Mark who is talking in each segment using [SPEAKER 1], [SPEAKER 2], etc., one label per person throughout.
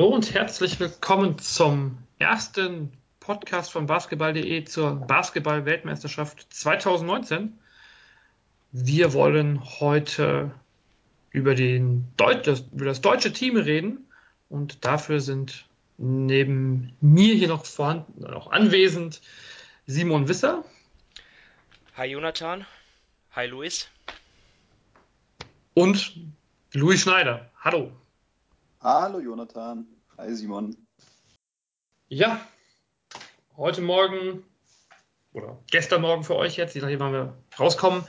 [SPEAKER 1] Hallo und herzlich willkommen zum ersten Podcast von basketball.de zur Basketball-Weltmeisterschaft 2019. Wir wollen heute über, den Deut das, über das deutsche Team reden und dafür sind neben mir hier noch vorhanden, noch anwesend Simon Wisser.
[SPEAKER 2] Hi Jonathan. Hi Luis.
[SPEAKER 1] Und Louis Schneider. Hallo.
[SPEAKER 3] Hallo Jonathan. Hi Simon.
[SPEAKER 1] Ja, heute Morgen oder gestern Morgen für euch jetzt, je nachdem, wann wir rauskommen,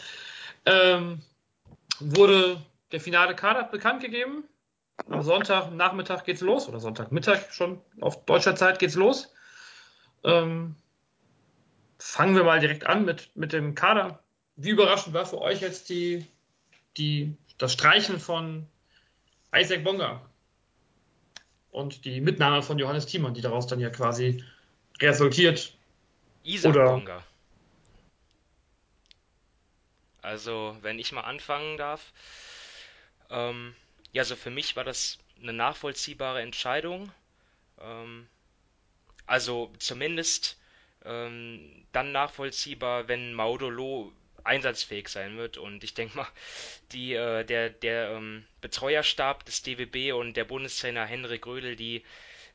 [SPEAKER 1] ähm, wurde der finale Kader bekannt gegeben. Am Sonntagnachmittag geht's los oder Sonntagmittag schon auf deutscher Zeit geht's los. Ähm, fangen wir mal direkt an mit, mit dem Kader. Wie überraschend war für euch jetzt die, die, das Streichen von Isaac Bonga? Und die Mitnahme von Johannes Thiemann, die daraus dann ja quasi resultiert.
[SPEAKER 2] Isaac oder Bonga. Also, wenn ich mal anfangen darf, ähm, ja, also für mich war das eine nachvollziehbare Entscheidung. Ähm, also zumindest ähm, dann nachvollziehbar, wenn Maudolo einsatzfähig sein wird. Und ich denke mal, die, äh, der, der ähm, Betreuerstab des DWB und der Bundestrainer Henrik Rödel, die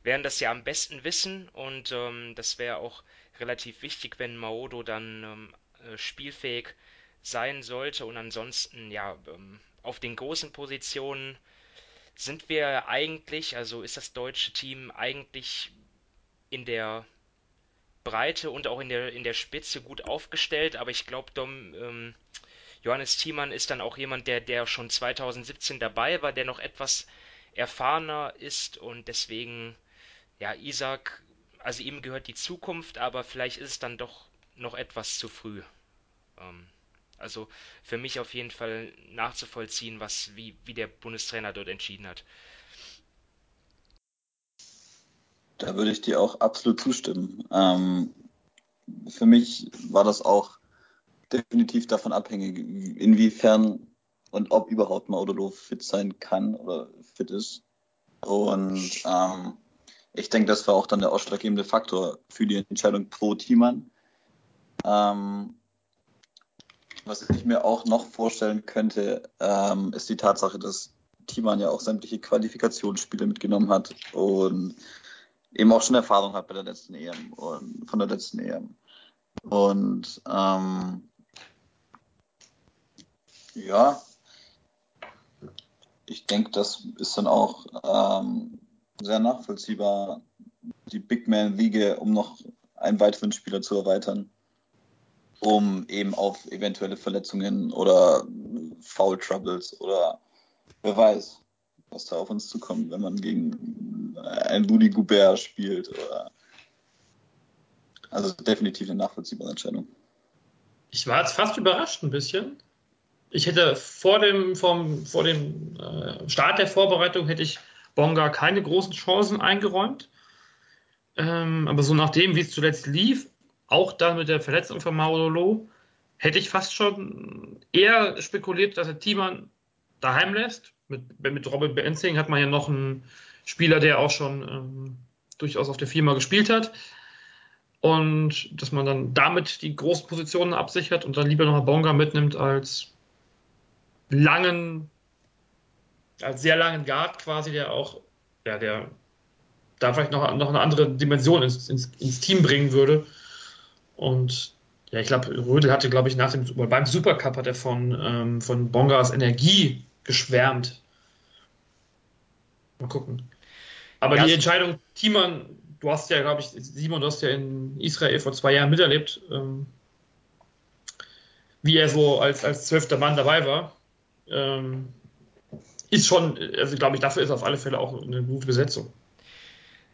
[SPEAKER 2] werden das ja am besten wissen. Und ähm, das wäre auch relativ wichtig, wenn Maodo dann ähm, äh, spielfähig sein sollte. Und ansonsten, ja, ähm, auf den großen Positionen sind wir eigentlich, also ist das deutsche Team eigentlich in der Breite und auch in der, in der Spitze gut aufgestellt, aber ich glaube, ähm, Johannes Thiemann ist dann auch jemand, der, der schon 2017 dabei war, der noch etwas erfahrener ist und deswegen, ja, Isaac, also ihm gehört die Zukunft, aber vielleicht ist es dann doch noch etwas zu früh. Ähm, also für mich auf jeden Fall nachzuvollziehen, was, wie, wie der Bundestrainer dort entschieden hat.
[SPEAKER 3] Da würde ich dir auch absolut zustimmen. Ähm, für mich war das auch definitiv davon abhängig, inwiefern und ob überhaupt Maudolo fit sein kann oder fit ist. Und ähm, ich denke, das war auch dann der ausschlaggebende Faktor für die Entscheidung pro Teammann. Ähm, was ich mir auch noch vorstellen könnte, ähm, ist die Tatsache, dass Thiemann ja auch sämtliche Qualifikationsspiele mitgenommen hat und eben auch schon Erfahrung hat bei der letzten EM und von der letzten EM. Und ähm, ja, ich denke, das ist dann auch ähm, sehr nachvollziehbar, die Big Man-Liga, um noch einen weiteren Spieler zu erweitern, um eben auf eventuelle Verletzungen oder Foul Troubles oder wer weiß, was da auf uns zukommt, wenn man gegen ein Rudy Goubert spielt. Oder also definitiv eine nachvollziehbare Entscheidung.
[SPEAKER 1] Ich war jetzt fast überrascht ein bisschen. Ich hätte vor dem, vom, vor dem äh, Start der Vorbereitung hätte ich Bonga keine großen Chancen eingeräumt. Ähm, aber so nachdem, wie es zuletzt lief, auch dann mit der Verletzung von Maudolo, hätte ich fast schon eher spekuliert, dass er Thiemann daheim lässt mit, mit Robin Benzing hat man ja noch einen Spieler, der auch schon ähm, durchaus auf der Firma gespielt hat. Und dass man dann damit die großen Positionen absichert und dann lieber noch Bonga mitnimmt als langen, als sehr langen Guard quasi, der auch, ja, der da vielleicht noch, noch eine andere Dimension ins, ins, ins Team bringen würde. Und ja, ich glaube, Rödel hatte, glaube ich, nach dem, beim Supercup hat er von, ähm, von Bongas Energie geschwärmt. Mal gucken. Aber die Entscheidung, Thiemann, du hast ja, glaube ich, Simon, du hast ja in Israel vor zwei Jahren miterlebt, ähm, wie er so als, als zwölfter Mann dabei war. Ähm, ist schon, also glaube ich, dafür ist auf alle Fälle auch eine gute Besetzung.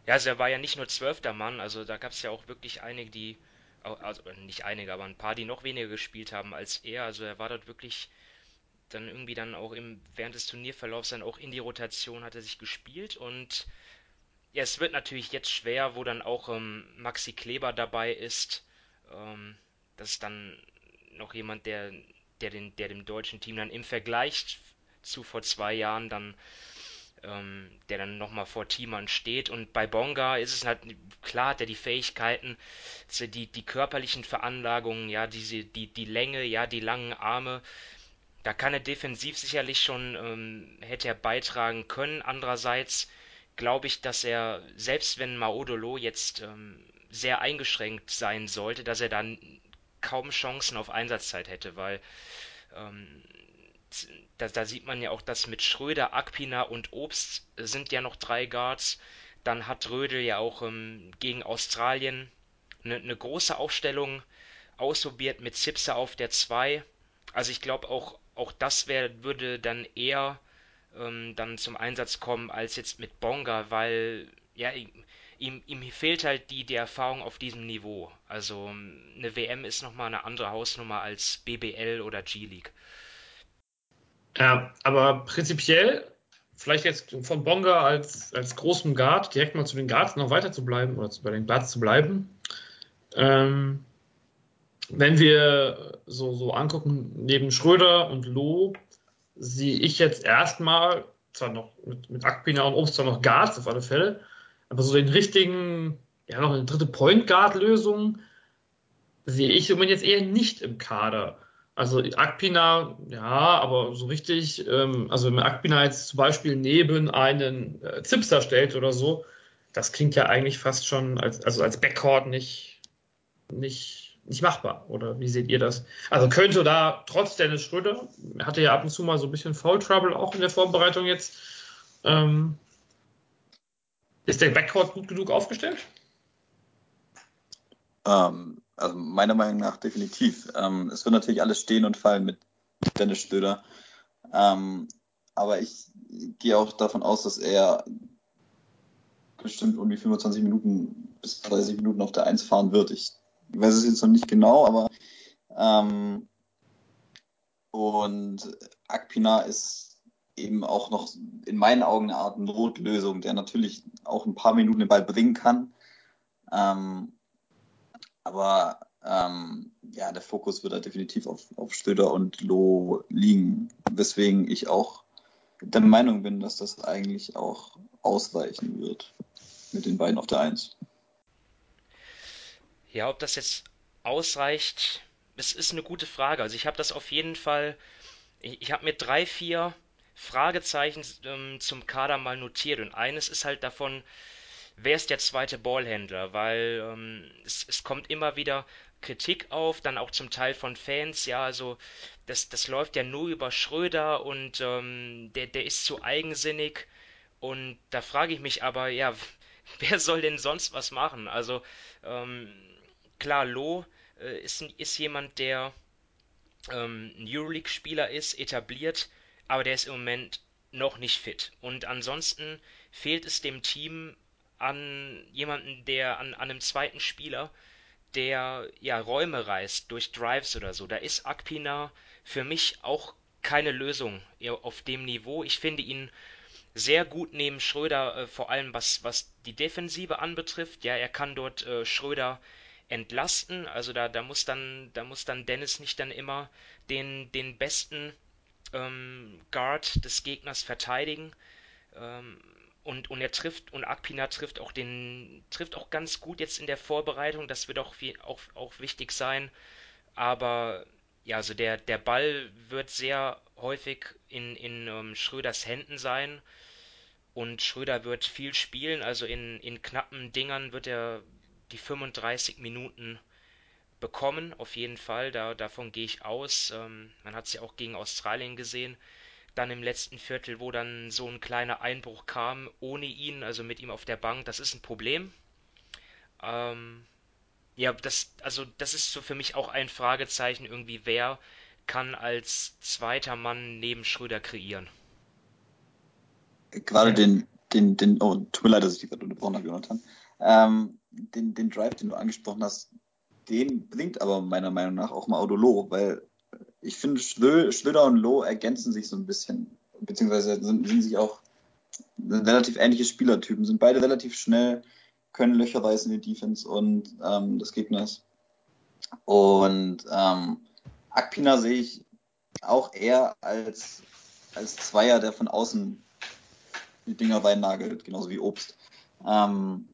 [SPEAKER 2] Ja, also er war ja nicht nur zwölfter Mann, also da gab es ja auch wirklich einige, die, also nicht einige, aber ein paar, die noch weniger gespielt haben als er. Also er war dort wirklich dann irgendwie dann auch im, während des Turnierverlaufs dann auch in die Rotation hat er sich gespielt und ja, es wird natürlich jetzt schwer, wo dann auch ähm, Maxi Kleber dabei ist. Ähm, das ist dann noch jemand, der, der, den, der dem deutschen Team dann im Vergleich zu vor zwei Jahren dann ähm, der dann nochmal vor Thiemann steht. Und bei Bonga ist es halt, klar hat er die Fähigkeiten, die, die körperlichen Veranlagungen, ja, diese, die, die Länge, ja, die langen Arme. Da kann er defensiv sicherlich schon, ähm, hätte er beitragen können. Andererseits glaube ich, dass er, selbst wenn Maodolo jetzt ähm, sehr eingeschränkt sein sollte, dass er dann kaum Chancen auf Einsatzzeit hätte, weil ähm, da, da, sieht man ja auch, dass mit Schröder, Akpina und Obst sind ja noch drei Guards. Dann hat Rödel ja auch ähm, gegen Australien eine, eine, große Aufstellung ausprobiert mit Zipser auf der 2. Also ich glaube auch, auch das wär, würde dann eher ähm, dann zum Einsatz kommen als jetzt mit Bonga, weil ja, ihm, ihm fehlt halt die, die Erfahrung auf diesem Niveau. Also eine WM ist nochmal eine andere Hausnummer als BBL oder G-League.
[SPEAKER 1] Ja, aber prinzipiell, vielleicht jetzt von Bonga als, als großem Guard direkt mal zu den Guards noch weiter zu bleiben oder zu, bei den Guards zu bleiben. Ähm, wenn wir so, so angucken, neben Schröder und Loh, sehe ich jetzt erstmal, zwar noch mit, mit Akpina und Obst zwar noch Guards auf alle Fälle, aber so den richtigen, ja, noch eine dritte Point Guard Lösung sehe ich im Moment jetzt eher nicht im Kader. Also Akpina, ja, aber so richtig, ähm, also wenn man Akpina jetzt zum Beispiel neben einen äh, Zipster stellt oder so, das klingt ja eigentlich fast schon als, also als Backcourt nicht, nicht, nicht machbar. Oder wie seht ihr das? Also könnte da trotz Dennis Schröder, hatte ja ab und zu mal so ein bisschen Foul Trouble auch in der Vorbereitung jetzt, ähm, ist der Backcourt gut genug aufgestellt?
[SPEAKER 3] Ähm, also meiner Meinung nach definitiv. Ähm, es wird natürlich alles stehen und fallen mit Dennis Stöder. Ähm, aber ich gehe auch davon aus, dass er bestimmt um die 25 Minuten bis 30 Minuten auf der 1 fahren wird. Ich weiß es jetzt noch nicht genau, aber ähm, und Akpina ist eben auch noch in meinen Augen eine Art Notlösung, der natürlich auch ein paar Minuten den Ball bringen kann. Ähm, aber ähm, ja, der Fokus wird da definitiv auf, auf Stöder und Loh liegen, weswegen ich auch der Meinung bin, dass das eigentlich auch ausreichen wird mit den beiden auf der Eins.
[SPEAKER 2] Ja, ob das jetzt ausreicht, das ist eine gute Frage. Also ich habe das auf jeden Fall, ich, ich habe mir drei, vier Fragezeichen ähm, zum Kader mal notiert und eines ist halt davon, wer ist der zweite Ballhändler, weil ähm, es, es kommt immer wieder Kritik auf, dann auch zum Teil von Fans, ja, also das, das läuft ja nur über Schröder und ähm, der, der ist zu eigensinnig. Und da frage ich mich aber, ja, wer soll denn sonst was machen? Also ähm, klar, Lo äh, ist, ist jemand, der ähm, ein Euroleague-Spieler ist, etabliert, aber der ist im Moment noch nicht fit. Und ansonsten fehlt es dem Team an jemanden, der an, an einem zweiten Spieler, der ja Räume reißt durch Drives oder so. Da ist Akpina für mich auch keine Lösung auf dem Niveau. Ich finde ihn sehr gut neben Schröder, äh, vor allem was, was die Defensive anbetrifft. Ja, er kann dort äh, Schröder entlasten. Also da, da muss dann, da muss dann Dennis nicht dann immer den, den besten ähm, Guard des Gegners verteidigen. Ähm, und, und er trifft, und Akpina trifft auch den, trifft auch ganz gut jetzt in der Vorbereitung, das wird auch, auch, auch wichtig sein. Aber ja, also der, der Ball wird sehr häufig in, in um, Schröders Händen sein. Und Schröder wird viel spielen, also in, in knappen Dingern wird er die 35 Minuten bekommen, auf jeden Fall. Da, davon gehe ich aus. Ähm, man hat es ja auch gegen Australien gesehen dann im letzten Viertel, wo dann so ein kleiner Einbruch kam, ohne ihn, also mit ihm auf der Bank, das ist ein Problem. Ähm, ja, das, also das ist so für mich auch ein Fragezeichen irgendwie, wer kann als zweiter Mann neben Schröder kreieren?
[SPEAKER 3] Gerade den, den, den, oh, tut mir leid, dass ich dich gerade unterbrochen habe, Jonathan. Ähm, den, den Drive, den du angesprochen hast, den bringt aber meiner Meinung nach auch mal Audolo, weil ich finde, Schlöder und Loh ergänzen sich so ein bisschen, beziehungsweise sind, sind sich auch relativ ähnliche Spielertypen, sind beide relativ schnell, können Löcher reißen in die Defense und ähm, des Gegners. Und ähm, Akpina sehe ich auch eher als, als Zweier, der von außen die Dinger reinnagelt, genauso wie Obst. Ähm,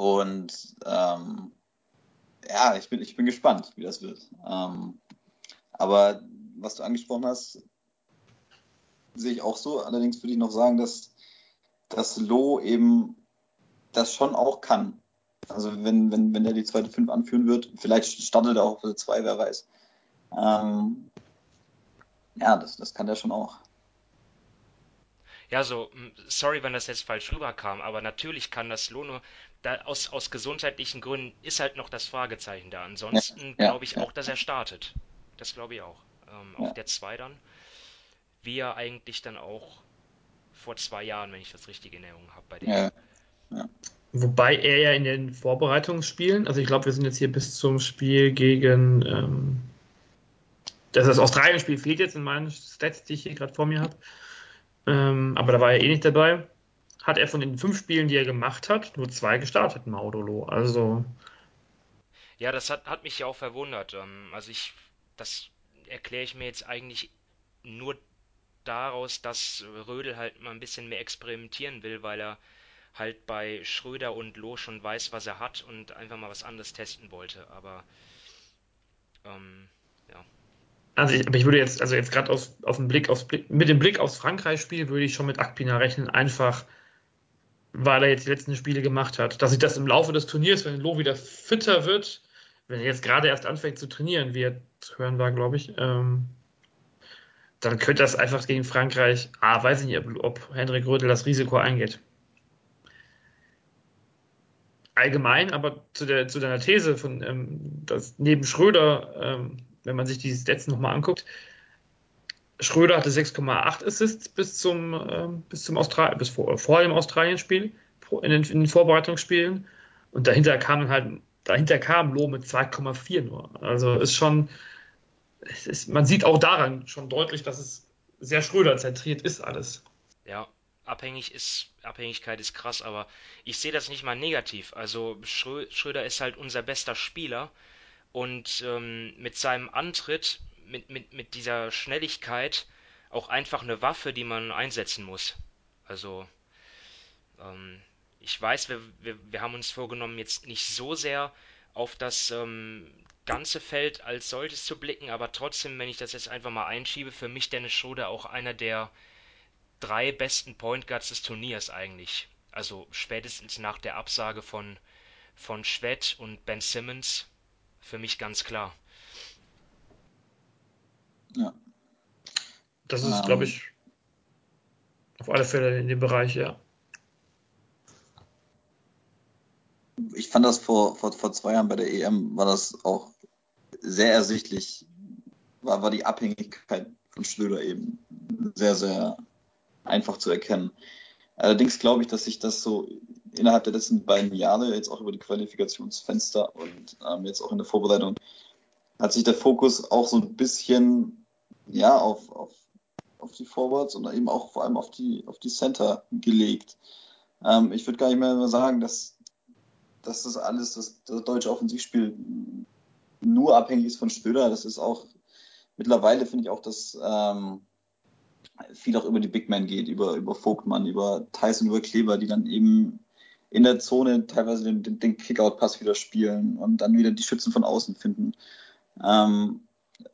[SPEAKER 3] und ähm, ja, ich bin, ich bin gespannt, wie das wird. Ähm, aber was du angesprochen hast, sehe ich auch so. Allerdings würde ich noch sagen, dass, dass Lo eben das schon auch kann. Also wenn, wenn, wenn er die zweite Fünf anführen wird, vielleicht startet er auch für zwei, wer weiß. Ähm, ja, das, das kann der schon auch.
[SPEAKER 2] Ja, so, sorry, wenn das jetzt falsch rüberkam, aber natürlich kann das Lono, da aus, aus gesundheitlichen Gründen ist halt noch das Fragezeichen da. Ansonsten ja, glaube ich ja, auch, dass er startet. Das glaube ich auch. Ähm, auf der 2 dann. Wie er eigentlich dann auch vor zwei Jahren, wenn ich das richtig in Erinnerung habe, bei dem.
[SPEAKER 1] Ja. Wobei er ja in den Vorbereitungsspielen, also ich glaube, wir sind jetzt hier bis zum Spiel gegen ähm, das, das Australien-Spiel fehlt jetzt in meinen Stats, die ich hier gerade vor mir habe. Ähm, aber da war er eh nicht dabei. Hat er von den fünf Spielen, die er gemacht hat, nur zwei gestartet, Maudolo. Also.
[SPEAKER 2] Ja, das hat, hat mich ja auch verwundert. Ähm, also ich, das erkläre ich mir jetzt eigentlich nur daraus, dass Rödel halt mal ein bisschen mehr experimentieren will, weil er halt bei Schröder und Loh schon weiß, was er hat und einfach mal was anderes testen wollte. Aber ähm, ja.
[SPEAKER 1] Also ich, aber ich würde jetzt, also jetzt gerade auf, auf Blick aufs mit dem Blick aufs Frankreich-Spiel würde ich schon mit Akpina rechnen, einfach weil er jetzt die letzten Spiele gemacht hat. Dass sich das im Laufe des Turniers, wenn Lo wieder fitter wird, wenn er jetzt gerade erst anfängt zu trainieren, wie er zu hören war, glaube ich, ähm, dann könnte das einfach gegen Frankreich, ah, weiß ich nicht, ob, ob Henrik Rödel das Risiko eingeht. Allgemein, aber zu, der, zu deiner These von, ähm, dass neben Schröder ähm, wenn man sich die Stats nochmal anguckt, Schröder hatte 6,8 Assists bis zum, äh, bis zum Austral bis vor, vor dem Australien-Spiel, in den, in den Vorbereitungsspielen. Und dahinter kam halt, dahinter kam Loh mit 2,4 nur. Also ist schon, ist, man sieht auch daran schon deutlich, dass es sehr Schröder zentriert ist alles.
[SPEAKER 2] Ja, abhängig ist, Abhängigkeit ist krass, aber ich sehe das nicht mal negativ. Also Schröder ist halt unser bester Spieler und ähm, mit seinem Antritt, mit, mit, mit dieser Schnelligkeit auch einfach eine Waffe, die man einsetzen muss. Also ähm, ich weiß, wir, wir, wir haben uns vorgenommen, jetzt nicht so sehr auf das ähm, ganze Feld als solches zu blicken, aber trotzdem, wenn ich das jetzt einfach mal einschiebe, für mich Dennis Schroeder auch einer der drei besten Point Guards des Turniers eigentlich. Also spätestens nach der Absage von, von Schwett und Ben Simmons für mich ganz klar.
[SPEAKER 1] Ja. Das ist, um, glaube ähm. ich, auf alle Fälle in dem Bereich, ja.
[SPEAKER 3] Ich fand das vor, vor, vor zwei Jahren bei der EM, war das auch sehr ersichtlich, war, war die Abhängigkeit von Schlöder eben sehr, sehr einfach zu erkennen. Allerdings glaube ich, dass sich das so innerhalb der letzten beiden Jahre, jetzt auch über die Qualifikationsfenster und ähm, jetzt auch in der Vorbereitung, hat sich der Fokus auch so ein bisschen ja, auf, auf, auf die Forwards und eben auch vor allem auf die, auf die Center gelegt. Ähm, ich würde gar nicht mehr sagen, dass, dass das alles, das, das deutsche Offensivspiel nur abhängig ist von Stöder. Das ist auch mittlerweile, finde ich auch, dass ähm, viel auch über die Big Men geht, über, über Vogtmann, über Tyson, über Kleber, die dann eben in der Zone teilweise den, den, den Kickout-Pass wieder spielen und dann wieder die Schützen von außen finden. Ähm,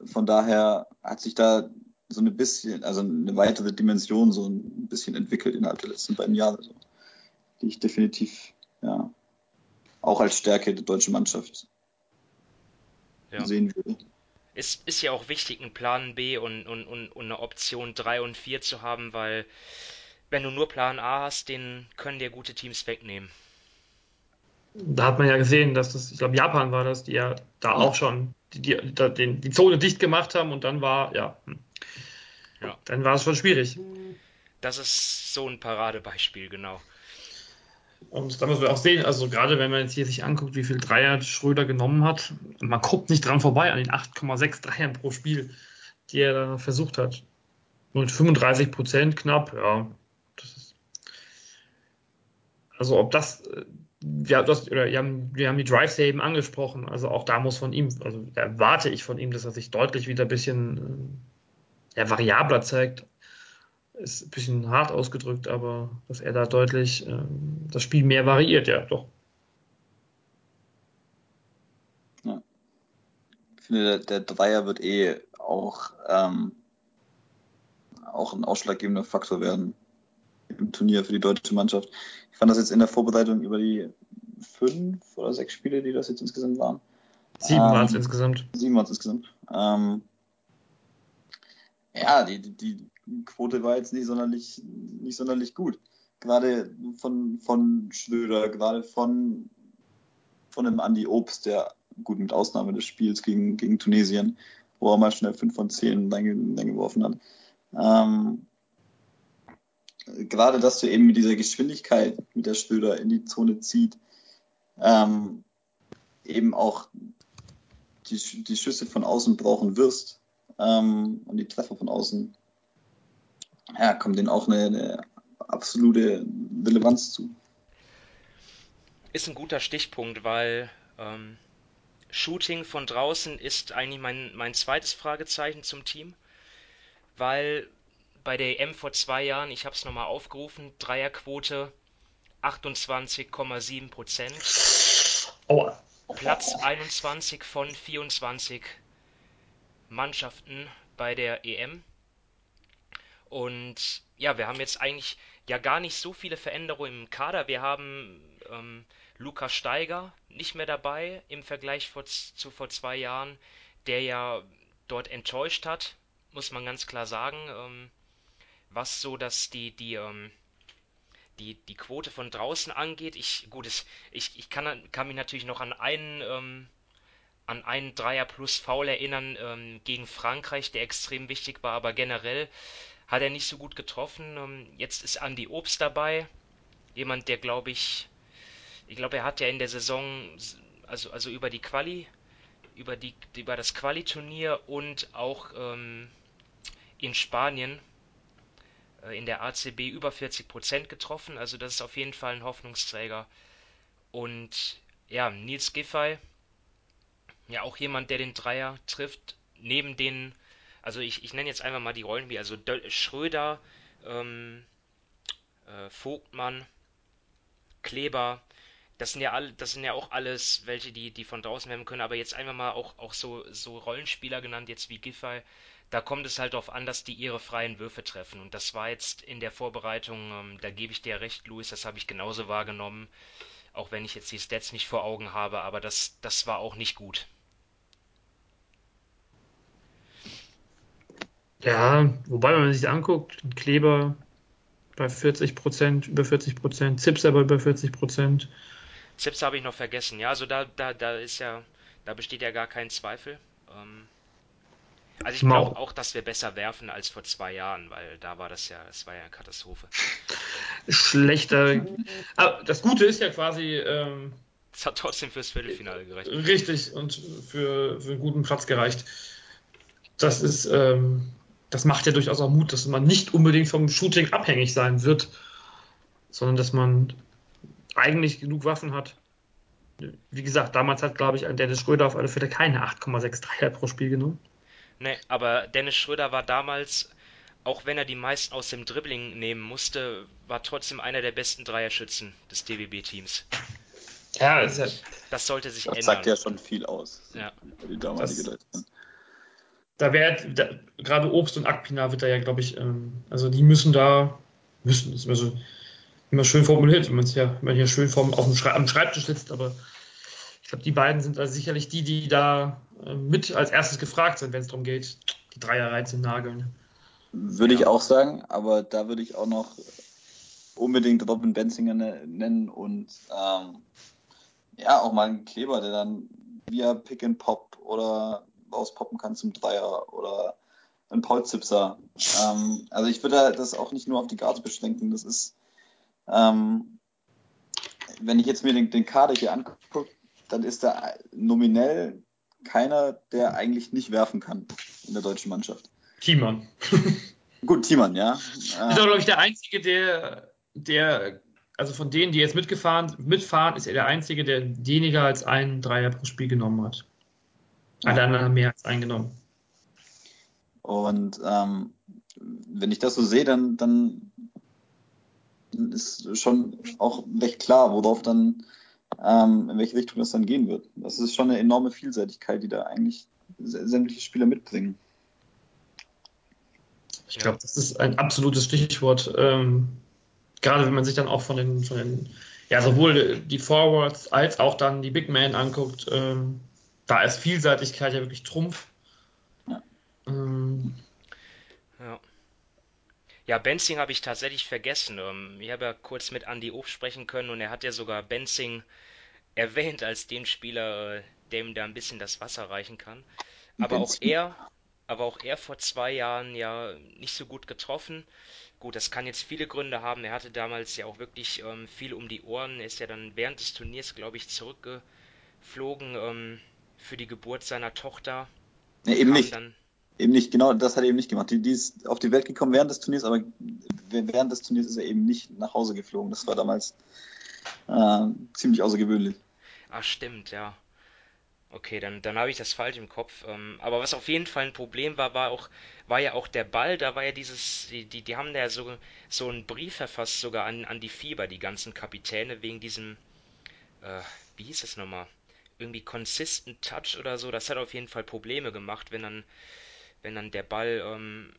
[SPEAKER 3] von daher hat sich da so ein bisschen, also eine weitere Dimension so ein bisschen entwickelt innerhalb der letzten beiden Jahre, so, die ich definitiv ja auch als Stärke der deutschen Mannschaft ja. sehen würde.
[SPEAKER 2] Es ist ja auch wichtig, einen Plan B und, und, und, und eine Option 3 und 4 zu haben, weil wenn du nur Plan A hast, den können dir gute Teams wegnehmen.
[SPEAKER 1] Da hat man ja gesehen, dass das, ich glaube, Japan war das, die ja da auch schon die, die, die, die Zone dicht gemacht haben und dann war, ja, hm. ja. dann war es schon schwierig.
[SPEAKER 2] Das ist so ein Paradebeispiel, genau.
[SPEAKER 1] Und da muss man auch sehen, also gerade wenn man jetzt hier sich anguckt, wie viel Dreier Schröder genommen hat, man kommt nicht dran vorbei an den 8,6 Dreiern pro Spiel, die er da versucht hat. Und 35 Prozent knapp, ja, also ob das, äh, ja, das oder wir haben, wir haben die Drives ja eben angesprochen, also auch da muss von ihm, also erwarte ich von ihm, dass er sich deutlich wieder ein bisschen äh, ja, variabler zeigt. Ist ein bisschen hart ausgedrückt, aber dass er da deutlich ähm, das Spiel mehr variiert, ja, doch.
[SPEAKER 3] Ja. Ich finde, der, der Dreier wird eh auch, ähm, auch ein ausschlaggebender Faktor werden im Turnier für die deutsche Mannschaft. Ich fand das jetzt in der Vorbereitung über die fünf oder sechs Spiele, die das jetzt insgesamt waren.
[SPEAKER 1] Sieben ähm, waren es insgesamt.
[SPEAKER 3] Sieben waren es insgesamt. Ähm, ja, die, die Quote war jetzt nicht sonderlich, nicht sonderlich gut. Gerade von, von Schröder, gerade von, von dem Andi Obst, der gut mit Ausnahme des Spiels gegen, gegen Tunesien, wo er mal schnell 5 von 10 reingeworfen hat. Ähm, gerade, dass du eben mit dieser Geschwindigkeit, mit der Schröder in die Zone zieht, ähm, eben auch die, die Schüsse von außen brauchen wirst ähm, und die Treffer von außen, ja, kommt denen auch eine, eine absolute Relevanz zu.
[SPEAKER 2] Ist ein guter Stichpunkt, weil ähm, Shooting von draußen ist eigentlich mein, mein zweites Fragezeichen zum Team, weil bei der EM vor zwei Jahren, ich habe es nochmal aufgerufen, Dreierquote 28,7 Prozent. Aua. Platz 21 von 24 Mannschaften bei der EM. Und ja, wir haben jetzt eigentlich ja gar nicht so viele Veränderungen im Kader. Wir haben ähm, Lukas Steiger nicht mehr dabei im Vergleich vor, zu vor zwei Jahren, der ja dort enttäuscht hat, muss man ganz klar sagen. Ähm, was so, dass die, die, ähm, die, die Quote von draußen angeht. Ich, gut, ich, ich kann, kann mich natürlich noch an einen, ähm, an einen Dreier plus Foul erinnern ähm, gegen Frankreich, der extrem wichtig war, aber generell hat er nicht so gut getroffen. Ähm, jetzt ist Andy Obst dabei, jemand, der glaube ich, ich glaube, er hat ja in der Saison, also, also über die Quali, über, die, über das Quali-Turnier und auch ähm, in Spanien äh, in der ACB über 40 Prozent getroffen. Also das ist auf jeden Fall ein Hoffnungsträger. Und ja, Nils Giffey, ja auch jemand, der den Dreier trifft, neben den, also ich, ich nenne jetzt einfach mal die Rollen wie, also Schröder, ähm, äh, Vogtmann, Kleber, das sind ja alle, das sind ja auch alles welche, die, die von draußen werden können, aber jetzt einfach mal auch, auch so, so Rollenspieler genannt, jetzt wie Giffey, da kommt es halt darauf an, dass die ihre freien Würfe treffen. Und das war jetzt in der Vorbereitung, ähm, da gebe ich dir recht, Luis, das habe ich genauso wahrgenommen. Auch wenn ich jetzt die Stats nicht vor Augen habe, aber das, das war auch nicht gut.
[SPEAKER 1] Ja, wobei, wenn man sich anguckt, Kleber bei 40 Prozent, über 40 Prozent, Zips aber über 40 Prozent.
[SPEAKER 2] Zips habe ich noch vergessen, ja, also da, da, da ist ja, da besteht ja gar kein Zweifel. Ähm, also ich glaube auch, dass wir besser werfen als vor zwei Jahren, weil da war das ja, das war ja eine Katastrophe.
[SPEAKER 1] Schlechter. Aber das Gute ist ja quasi. Ähm,
[SPEAKER 2] es hat trotzdem fürs Viertelfinale gereicht.
[SPEAKER 1] Richtig und für, für einen guten Platz gereicht. Das ist, ähm, das macht ja durchaus auch Mut, dass man nicht unbedingt vom Shooting abhängig sein wird, sondern dass man eigentlich genug Waffen hat. Wie gesagt, damals hat, glaube ich, ein Dennis Schröder auf alle Fälle keine 8,6 Dreier pro Spiel genommen.
[SPEAKER 2] Nee, aber Dennis Schröder war damals, auch wenn er die meisten aus dem Dribbling nehmen musste, war trotzdem einer der besten Dreierschützen des DWB-Teams.
[SPEAKER 1] Ja, das, ja,
[SPEAKER 2] das sollte sich
[SPEAKER 3] das
[SPEAKER 2] ändern.
[SPEAKER 3] Das sagt ja schon viel aus.
[SPEAKER 2] Ja.
[SPEAKER 3] Die damalige das,
[SPEAKER 1] Da wäre gerade Obst und Akpina wird da ja, glaube ich, ähm, also die müssen da, müssen, das ist immer so immer schön formuliert, wenn man es ja, wenn man hier schön vom, auf dem Schrei am Schreibtisch sitzt, aber ich glaube, die beiden sind also sicherlich die, die da äh, mit als erstes gefragt sind, wenn es darum geht, die Dreier zu nageln.
[SPEAKER 3] Würde ja. ich auch sagen, aber da würde ich auch noch unbedingt Robin Benzinger ne-, nennen und ähm, ja, auch mal einen Kleber, der dann via Pick and Pop oder rauspoppen kann zum Dreier oder ein Paul Zipser. Ähm, also ich würde das auch nicht nur auf die Guards beschränken. Das ist, ähm, wenn ich jetzt mir den, den Kader hier angucke, dann ist da nominell keiner, der eigentlich nicht werfen kann in der deutschen Mannschaft.
[SPEAKER 1] Thiemann.
[SPEAKER 3] Gut, Thiemann, ja.
[SPEAKER 1] Ist auch, glaube ich, der Einzige, der, der, also von denen, die jetzt mitgefahren, mitfahren, ist er der Einzige, der weniger als einen Dreier pro Spiel genommen hat. Alle anderen haben mehr als eingenommen.
[SPEAKER 3] Und ähm, wenn ich das so sehe, dann, dann ist schon auch recht klar, worauf dann, ähm, in welche Richtung das dann gehen wird. Das ist schon eine enorme Vielseitigkeit, die da eigentlich sämtliche Spieler mitbringen.
[SPEAKER 1] Ich glaube, das ist ein absolutes Stichwort. Ähm, gerade wenn man sich dann auch von den, von den, ja, sowohl die Forwards als auch dann die Big Men anguckt, ähm, da ist Vielseitigkeit ja wirklich Trumpf.
[SPEAKER 2] Ja. Ähm, ja. Ja, Benzing habe ich tatsächlich vergessen. Ähm, ich habe ja kurz mit Andy Of sprechen können und er hat ja sogar Benzing erwähnt als den Spieler, äh, der ihm da ein bisschen das Wasser reichen kann. Aber auch er, aber auch er vor zwei Jahren ja nicht so gut getroffen. Gut, das kann jetzt viele Gründe haben. Er hatte damals ja auch wirklich ähm, viel um die Ohren. Er ist ja dann während des Turniers, glaube ich, zurückgeflogen ähm, für die Geburt seiner Tochter.
[SPEAKER 3] Nee, eben nicht. Eben nicht, genau, das hat er eben nicht gemacht. Die, die ist auf die Welt gekommen während des Turniers, aber während des Turniers ist er eben nicht nach Hause geflogen. Das war damals äh, ziemlich außergewöhnlich.
[SPEAKER 2] Ah, stimmt, ja. Okay, dann, dann habe ich das falsch im Kopf. Ähm, aber was auf jeden Fall ein Problem war, war auch, war ja auch der Ball, da war ja dieses, die, die, die haben da ja so, so einen Brief verfasst, sogar an, an die Fieber, die ganzen Kapitäne, wegen diesem, äh, wie hieß es nochmal? Irgendwie Consistent Touch oder so. Das hat auf jeden Fall Probleme gemacht, wenn dann wenn dann der Ball ähm,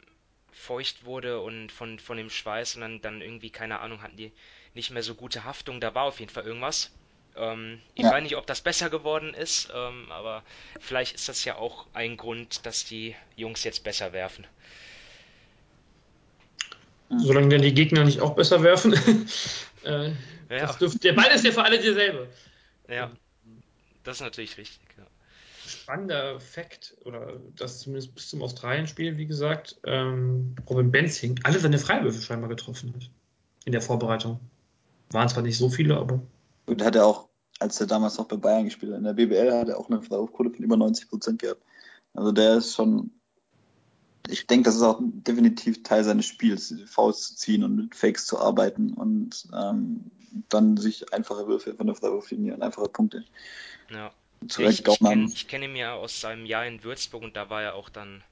[SPEAKER 2] feucht wurde und von, von dem Schweiß und dann, dann irgendwie, keine Ahnung, hatten die nicht mehr so gute Haftung. Da war auf jeden Fall irgendwas. Ähm, ich ja. weiß nicht, ob das besser geworden ist, ähm, aber vielleicht ist das ja auch ein Grund, dass die Jungs jetzt besser werfen.
[SPEAKER 1] Solange denn die Gegner nicht auch besser werfen. äh, ja. dürft, der Ball ist ja für alle derselbe.
[SPEAKER 2] Ja, das ist natürlich richtig. Ja
[SPEAKER 1] spannender Fakt, oder das zumindest bis zum Australien-Spiel, wie gesagt, ähm, Robin Benzing alle seine Freiwürfe scheinbar getroffen hat. In der Vorbereitung. Waren zwar nicht so viele, aber.
[SPEAKER 3] Und hat er auch, als er damals noch bei Bayern gespielt hat, in der BBL hat er auch eine Freiwurfquote von über 90 Prozent gehabt. Also der ist schon. Ich denke, das ist auch definitiv Teil seines Spiels, Faust zu ziehen und mit Fakes zu arbeiten und ähm, dann sich einfache Würfe von der Freiwurflinie und einfache Punkte.
[SPEAKER 2] Ja zurecht ich, ich kenne kenn ihn ja aus seinem Jahr in Würzburg und da war er auch dann,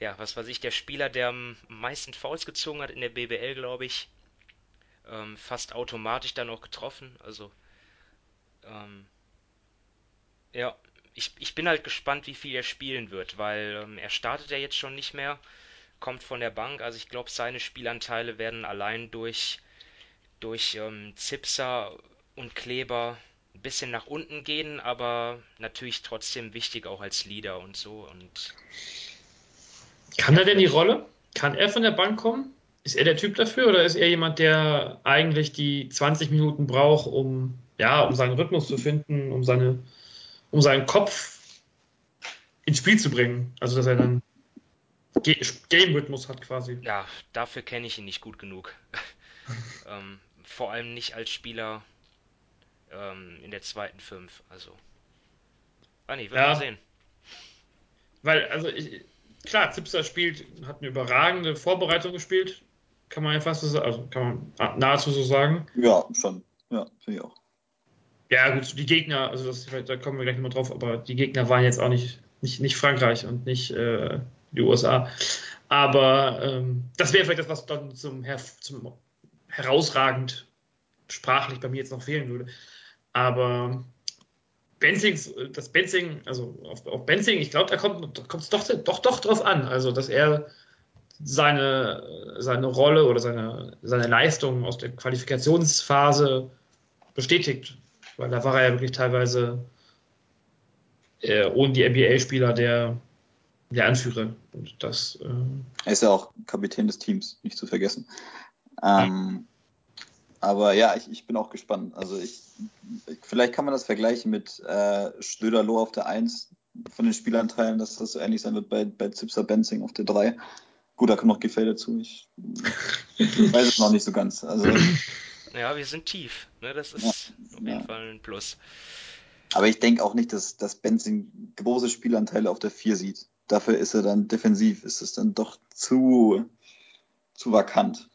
[SPEAKER 2] ja, was weiß ich, der Spieler, der am meisten Fouls gezogen hat in der BBL, glaube ich. Ähm, fast automatisch dann auch getroffen. Also, ähm, ja, ich, ich bin halt gespannt, wie viel er spielen wird, weil ähm, er startet ja jetzt schon nicht mehr, kommt von der Bank. Also ich glaube, seine Spielanteile werden allein durch, durch ähm, Zipser und Kleber ein bisschen nach unten gehen, aber natürlich trotzdem wichtig auch als Leader und so. Und
[SPEAKER 1] Kann er denn die Rolle? Kann er von der Bank kommen? Ist er der Typ dafür oder ist er jemand, der eigentlich die 20 Minuten braucht, um, ja, um seinen Rhythmus zu finden, um, seine, um seinen Kopf ins Spiel zu bringen? Also, dass er dann Game-Rhythmus hat quasi.
[SPEAKER 2] Ja, dafür kenne ich ihn nicht gut genug. ähm, vor allem nicht als Spieler, ähm, in der zweiten fünf. Also. Ah nee, wird ja. mal sehen.
[SPEAKER 1] Weil, also ich, klar, Zipser spielt, hat eine überragende Vorbereitung gespielt. Kann man ja fast so sagen, also kann man nahezu so sagen.
[SPEAKER 3] Ja, schon. Ja, finde ich auch.
[SPEAKER 1] Ja, gut, die Gegner, also das, da kommen wir gleich nochmal drauf, aber die Gegner waren jetzt auch nicht, nicht, nicht Frankreich und nicht äh, die USA. Aber ähm, das wäre vielleicht das, was dann zum, zum herausragend sprachlich bei mir jetzt noch fehlen würde. Aber Benzing, das Benzing, also auf, auf Benzing, ich glaube, da kommt es doch, doch, doch drauf an. Also, dass er seine, seine Rolle oder seine, seine Leistung aus der Qualifikationsphase bestätigt. Weil da war er ja wirklich teilweise äh, ohne die NBA-Spieler der, der Anführer. Und das, äh
[SPEAKER 3] er ist ja auch Kapitän des Teams, nicht zu vergessen. Ähm, aber ja, ich, ich bin auch gespannt. Also ich, vielleicht kann man das vergleichen mit äh, Schlöder-Loh auf der 1 von den Spielanteilen, dass das so ähnlich sein wird bei, bei Zipser Benzing auf der 3. Gut, da kommt noch Gefälle dazu. Ich, ich weiß es noch nicht so ganz. Also,
[SPEAKER 2] ja, wir sind tief. Ne? Das ist ja, auf jeden ja. Fall ein Plus.
[SPEAKER 3] Aber ich denke auch nicht, dass, dass Benzing große Spielanteile auf der 4 sieht. Dafür ist er dann defensiv, ist es dann doch zu, zu vakant.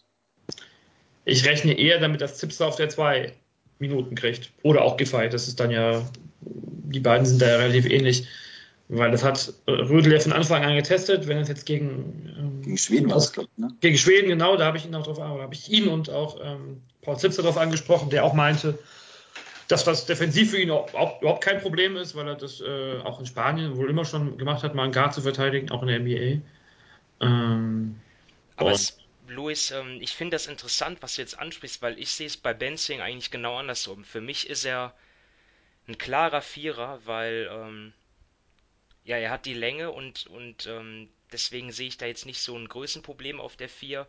[SPEAKER 1] Ich rechne eher damit, dass Zipser auf der 2 Minuten kriegt. Oder auch Giffey. Das ist dann ja, die beiden sind da ja relativ ähnlich. Weil das hat Rödel ja von Anfang an getestet, wenn es jetzt gegen,
[SPEAKER 3] ähm, gegen Schweden war
[SPEAKER 1] das, ne? Gegen Schweden, genau, da habe ich ihn auch drauf, habe ich ihn und auch ähm, Paul Zipser darauf angesprochen, der auch meinte, dass das defensiv für ihn auch, auch, überhaupt kein Problem ist, weil er das äh, auch in Spanien wohl immer schon gemacht hat, mal einen Guard zu verteidigen, auch in der NBA. Ähm,
[SPEAKER 2] Aber es, Luis, ähm, ich finde das interessant, was du jetzt ansprichst, weil ich sehe es bei Benzing eigentlich genau andersrum. Für mich ist er ein klarer Vierer, weil ähm, ja, er hat die Länge und, und ähm, deswegen sehe ich da jetzt nicht so ein Größenproblem auf der Vier.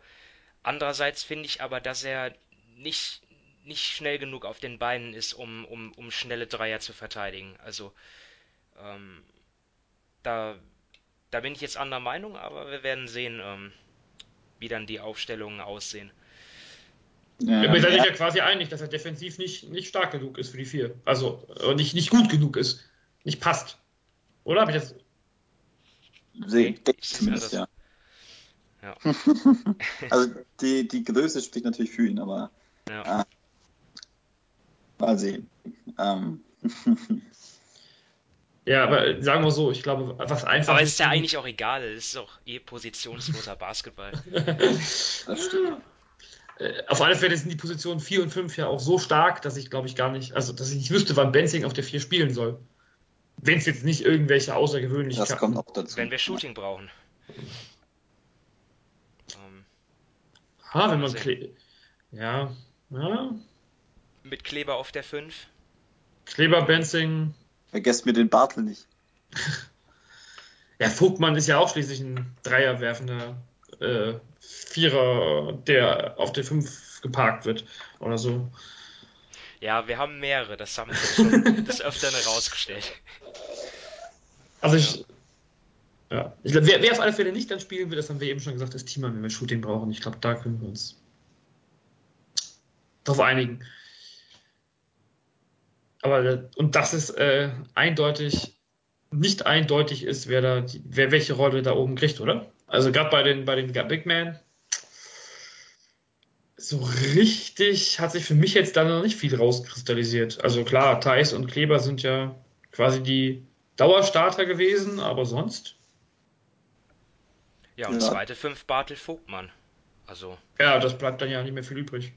[SPEAKER 2] Andererseits finde ich aber, dass er nicht, nicht schnell genug auf den Beinen ist, um, um, um schnelle Dreier zu verteidigen. Also ähm, da, da bin ich jetzt anderer Meinung, aber wir werden sehen, ähm, wie dann die Aufstellungen aussehen.
[SPEAKER 1] Ja, wir sind ja quasi einig, dass er defensiv nicht, nicht stark genug ist für die vier. Also äh, nicht, nicht gut genug ist. Nicht passt. Oder habe ich das?
[SPEAKER 3] Sehe ich zumindest, ja. ja. also die, die Größe spricht natürlich für ihn, aber ja. äh, mal sehen. Ähm.
[SPEAKER 1] Ja, aber sagen wir so, ich glaube, was einfach.
[SPEAKER 2] Aber es ist ja eigentlich auch egal, es ist auch eh positionsloser Basketball. das
[SPEAKER 1] stimmt. Äh, auf alle Fälle sind die Positionen 4 und 5 ja auch so stark, dass ich glaube ich gar nicht, also dass ich nicht wüsste, wann Benzing auf der 4 spielen soll. Wenn es jetzt nicht irgendwelche Außergewöhnlichkeiten
[SPEAKER 3] Das kommt auch dazu.
[SPEAKER 2] Wenn wir Shooting brauchen.
[SPEAKER 1] Ähm, ha, wenn man Kle ja, ja.
[SPEAKER 2] Mit Kleber auf der 5.
[SPEAKER 1] Kleber, Benzing.
[SPEAKER 3] Vergesst mir den Bartel nicht.
[SPEAKER 1] ja, Vogtmann ist ja auch schließlich ein Dreierwerfender äh, Vierer, der auf der 5 geparkt wird oder so.
[SPEAKER 2] Ja, wir haben mehrere, das haben wir schon des Öfteren herausgestellt.
[SPEAKER 1] Also ich, ja. Ich glaube, wer, wer, auf alle Fälle nicht dann spielen will, das haben wir eben schon gesagt, ist Teamer, wenn wir Shooting brauchen. Ich glaube, da können wir uns darauf einigen. Aber und das ist äh, eindeutig, nicht eindeutig ist, wer da, wer welche Rolle da oben kriegt, oder? Also gerade bei den, bei den Big Man, so richtig hat sich für mich jetzt da noch nicht viel rauskristallisiert. Also klar, Thais und Kleber sind ja quasi die Dauerstarter gewesen, aber sonst.
[SPEAKER 2] Ja, und ja. zweite fünf Bartel Vogtmann. Also.
[SPEAKER 1] Ja, das bleibt dann ja nicht mehr viel übrig.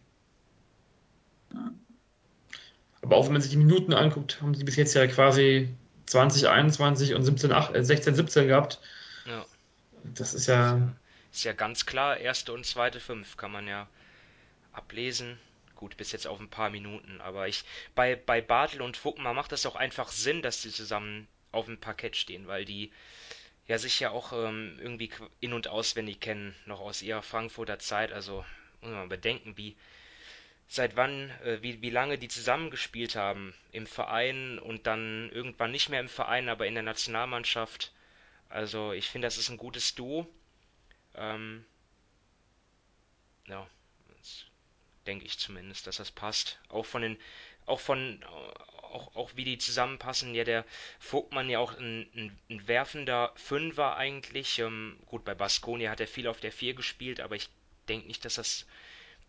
[SPEAKER 1] Aber auch wenn man sich die Minuten anguckt, haben sie bis jetzt ja quasi 20, 21 und 17, 8, 16, 17 gehabt.
[SPEAKER 2] Ja.
[SPEAKER 1] Das ist ja.
[SPEAKER 2] Ist ja ganz klar, erste und zweite fünf kann man ja ablesen. Gut, bis jetzt auf ein paar Minuten, aber ich bei, bei Bartel und Vogtmann macht das auch einfach Sinn, dass die zusammen auf dem Parkett stehen, weil die ja sich ja auch ähm, irgendwie in- und auswendig kennen, noch aus ihrer Frankfurter Zeit. Also muss man bedenken, wie seit wann, äh, wie, wie lange die zusammengespielt haben im Verein und dann irgendwann nicht mehr im Verein, aber in der Nationalmannschaft. Also ich finde, das ist ein gutes Duo. Ähm, ja, denke ich zumindest, dass das passt. Auch von den, auch von, auch, auch wie die zusammenpassen. Ja, der Vogtmann ja auch ein, ein, ein werfender Fünfer eigentlich. Ähm, gut, bei Baskonia hat er viel auf der Vier gespielt, aber ich denke nicht, dass das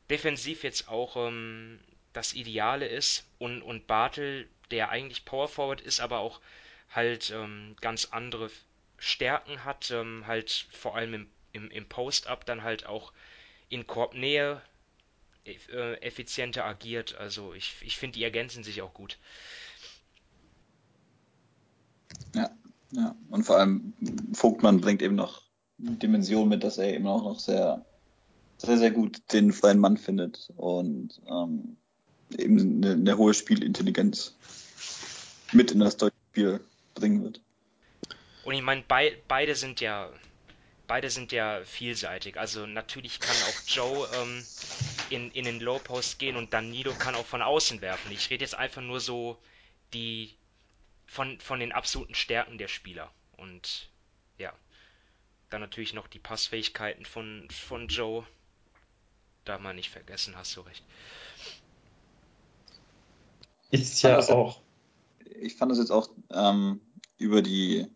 [SPEAKER 2] defensiv jetzt auch ähm, das Ideale ist. Und, und Bartel, der eigentlich Power Forward ist, aber auch halt ähm, ganz andere Stärken hat, ähm, halt vor allem im, im, im Post-Up dann halt auch in Korbnähe äh, effizienter agiert. Also ich, ich finde, die ergänzen sich auch gut.
[SPEAKER 3] Ja, ja. Und vor allem Vogtmann bringt eben noch Dimension mit, dass er eben auch noch sehr sehr, sehr gut den freien Mann findet und ähm, eben eine, eine, hohe Spielintelligenz mit in das deutsche Spiel bringen wird.
[SPEAKER 2] Und ich meine, bei, beide sind ja beide sind ja vielseitig. Also natürlich kann auch Joe ähm, in, in den Low Post gehen und Danilo kann auch von außen werfen. Ich rede jetzt einfach nur so die von, von den absoluten Stärken der Spieler. Und ja, dann natürlich noch die Passfähigkeiten von, von Joe darf man nicht vergessen, hast du recht.
[SPEAKER 3] Ist ja auch. Ich fand das jetzt auch ähm, über die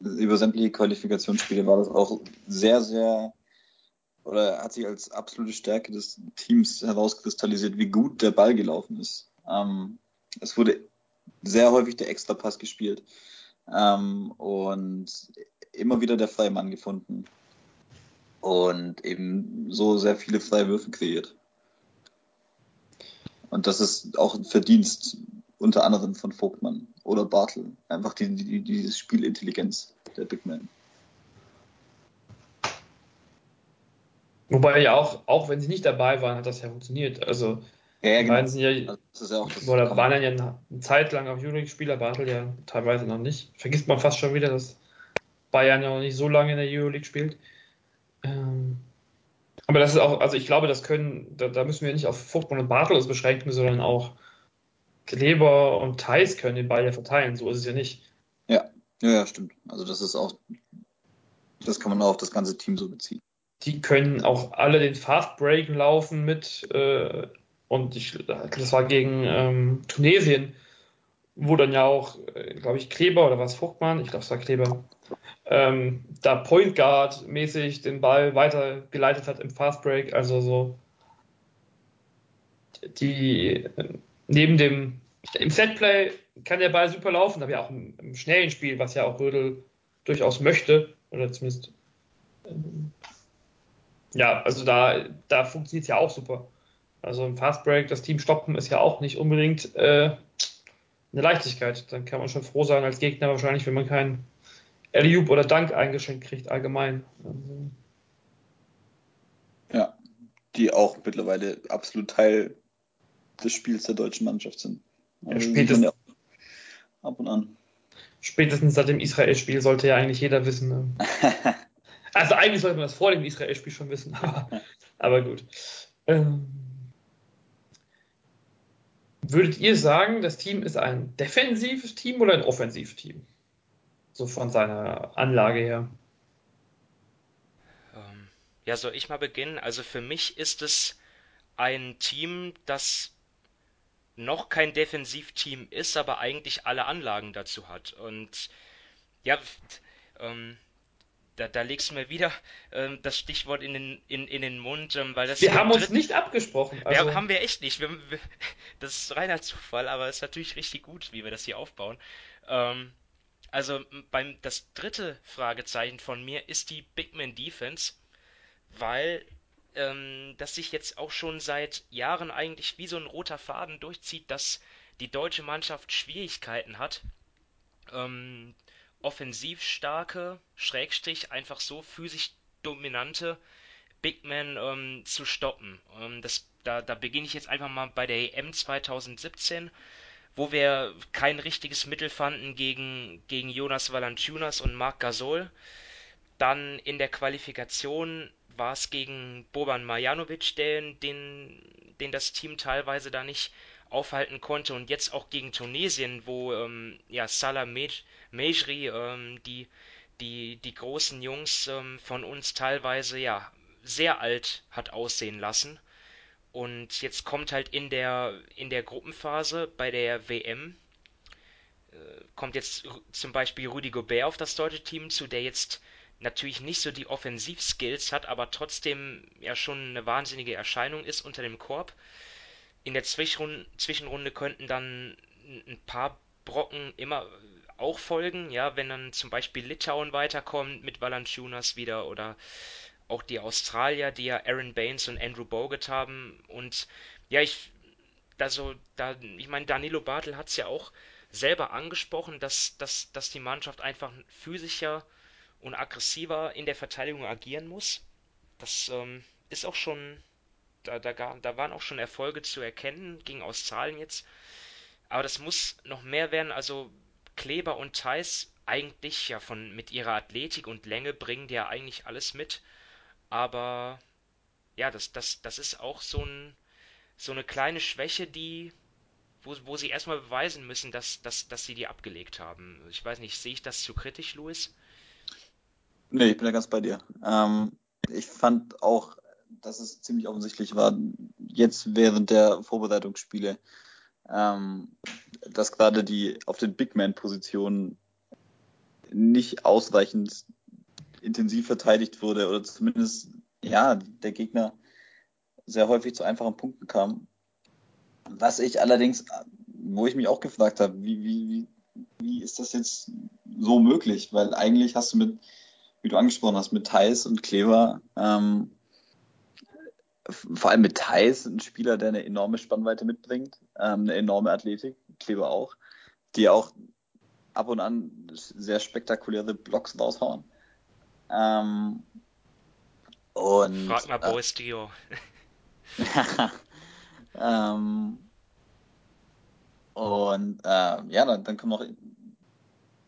[SPEAKER 3] über sämtliche Qualifikationsspiele war das auch sehr, sehr oder hat sich als absolute Stärke des Teams herauskristallisiert, wie gut der Ball gelaufen ist. Ähm, es wurde sehr häufig der Extrapass gespielt. ähm, und immer wieder der freie Mann gefunden und eben so sehr viele freie Würfe kreiert. Und das ist auch ein Verdienst unter anderem von Vogtmann oder Bartel. Einfach die, die, diese Spielintelligenz der Big Man.
[SPEAKER 1] Wobei ja auch, auch wenn sie nicht dabei waren, hat das ja funktioniert. Also
[SPEAKER 3] Ja, ja,
[SPEAKER 1] die
[SPEAKER 3] genau.
[SPEAKER 1] sind ja,
[SPEAKER 3] Also das ist ja auch
[SPEAKER 1] oder waren ja eine Zeit lang auch Euroleague-Spieler, Bartel ja teilweise noch nicht. Vergisst man fast schon wieder, dass Bayern ja noch nicht so lange in der Euroleague spielt. Ähm, aber das ist auch, also ich glaube, das können, da, da müssen wir nicht auf Vogtmann und Bartel uns beschränken, sondern auch Kleber und Thais können den Ball ja verteilen. So ist es ja nicht.
[SPEAKER 3] ja, ja, stimmt. Also das ist auch, das kann man auch auf das ganze Team so beziehen.
[SPEAKER 1] Die können auch alle den Fast Break laufen mit äh, und ich, das war gegen ähm, Tunesien, wo dann ja auch, äh, glaube ich, Kleber oder was Fruchtmann, ich glaube es war Kleber, ähm, da Point Guard mäßig den Ball weitergeleitet hat im Fast Break, also so die neben dem im Setplay kann der Ball super laufen, aber ja auch im, im schnellen Spiel, was ja auch Rödel durchaus möchte oder zumindest ähm, ja, also da, da funktioniert es ja auch super. Also im Fast Break das Team stoppen ist ja auch nicht unbedingt äh, eine Leichtigkeit. Dann kann man schon froh sein als Gegner wahrscheinlich, wenn man keinen Alley-Oop oder Dank eingeschenkt kriegt allgemein. Also,
[SPEAKER 3] Ja, die auch mittlerweile absolut Teil des Spiels der deutschen Mannschaft sind.
[SPEAKER 1] Ja,
[SPEAKER 3] Also
[SPEAKER 1] spätestens-
[SPEAKER 3] ja ab und an.
[SPEAKER 1] spätestens seit dem Israel-Spiel sollte ja eigentlich jeder wissen. Ne? Also eigentlich sollte man das vor dem Israel-Spiel schon wissen, aber, aber gut. Ähm, würdet ihr sagen, das Team ist ein defensives Team oder ein offensives Team? So von seiner Anlage her.
[SPEAKER 2] Ähm, ja, soll ich mal beginnen? Also für mich ist es ein Team, das noch kein Defensivteam ist, aber eigentlich alle Anlagen dazu hat. Und ja, ähm, da, da legst du mir wieder ähm, das Stichwort in den, in, in den Mund, ähm, weil das
[SPEAKER 1] Wir haben uns nicht abgesprochen. Also,
[SPEAKER 2] haben, haben wir echt nicht. Wir, wir, das ist reiner Zufall, aber es ist natürlich richtig gut, wie wir das hier aufbauen. Ähm, also beim das dritte Fragezeichen von mir ist die Big Man Defense, weil ähm, das sich jetzt auch schon seit Jahren eigentlich wie so ein roter Faden durchzieht, dass die deutsche Mannschaft Schwierigkeiten hat, ähm, offensiv starke, Schrägstrich einfach so physisch dominante Big Men ähm, zu stoppen. Ähm, das, da, da beginne ich jetzt einfach mal bei der EM 2017, wo wir kein richtiges Mittel fanden gegen, gegen Jonas Valanciunas und Marc Gasol. Dann in der Qualifikation war es gegen Boban Marjanovic, den, den, den das Team teilweise da nicht aufhalten konnte. Und jetzt auch gegen Tunesien, wo ähm, ja, Salah Mej- Mejri ähm, die, die, die großen Jungs ähm, von uns teilweise ja sehr alt hat aussehen lassen. Und jetzt kommt halt in der, in der Gruppenphase bei der WM, äh, kommt jetzt zum Beispiel Rüdi Gobert auf das deutsche Team zu, der jetzt natürlich nicht so die Offensivskills hat, aber trotzdem ja schon eine wahnsinnige Erscheinung ist unter dem Korb. In der Zwischenrunde, Zwischenrunde könnten dann ein paar Brocken immer auch folgen, ja, wenn dann zum Beispiel Litauen weiterkommt mit Valanciunas wieder oder auch die Australier, die ja Aaron Baines und Andrew Bogut haben. Und ja, ich, also, da, ich meine, Danilo Bartel hat es ja auch selber angesprochen, dass, dass, dass die Mannschaft einfach physischer und aggressiver in der Verteidigung agieren muss. Das ähm, ist auch schon, da, da, da waren auch schon Erfolge zu erkennen, gegen Australien jetzt. Aber das muss noch mehr werden. Also Kleber und Theis eigentlich ja von mit ihrer Athletik und Länge bringen die ja eigentlich alles mit. Aber ja, das, das, das ist auch so ein, so eine kleine Schwäche, die, wo, wo sie erstmal beweisen müssen, dass, dass, dass sie die abgelegt haben. Ich weiß nicht, sehe ich das zu kritisch, Luis?
[SPEAKER 3] Nee, ich bin da ganz bei dir. Ähm, ich fand auch, dass es ziemlich offensichtlich war, jetzt während der Vorbereitungsspiele, ähm, dass gerade die auf den Big Man-Positionen nicht ausreichend intensiv verteidigt wurde oder zumindest, ja, der Gegner sehr häufig zu einfachen Punkten kam. Was ich allerdings, wo ich mich auch gefragt habe, wie, wie, wie, ist das jetzt so möglich, weil eigentlich hast du mit, wie du angesprochen hast, mit Thais und Kleber, ähm, vor allem mit Thais ein Spieler, der eine enorme Spannweite mitbringt, ähm, eine enorme Athletik, Kleber auch, die auch ab und an sehr spektakuläre Blocks raushauen. Ähm, und,
[SPEAKER 2] Frag mal Boris äh, Dio.
[SPEAKER 3] ähm, und äh, ja, dann, dann kommen noch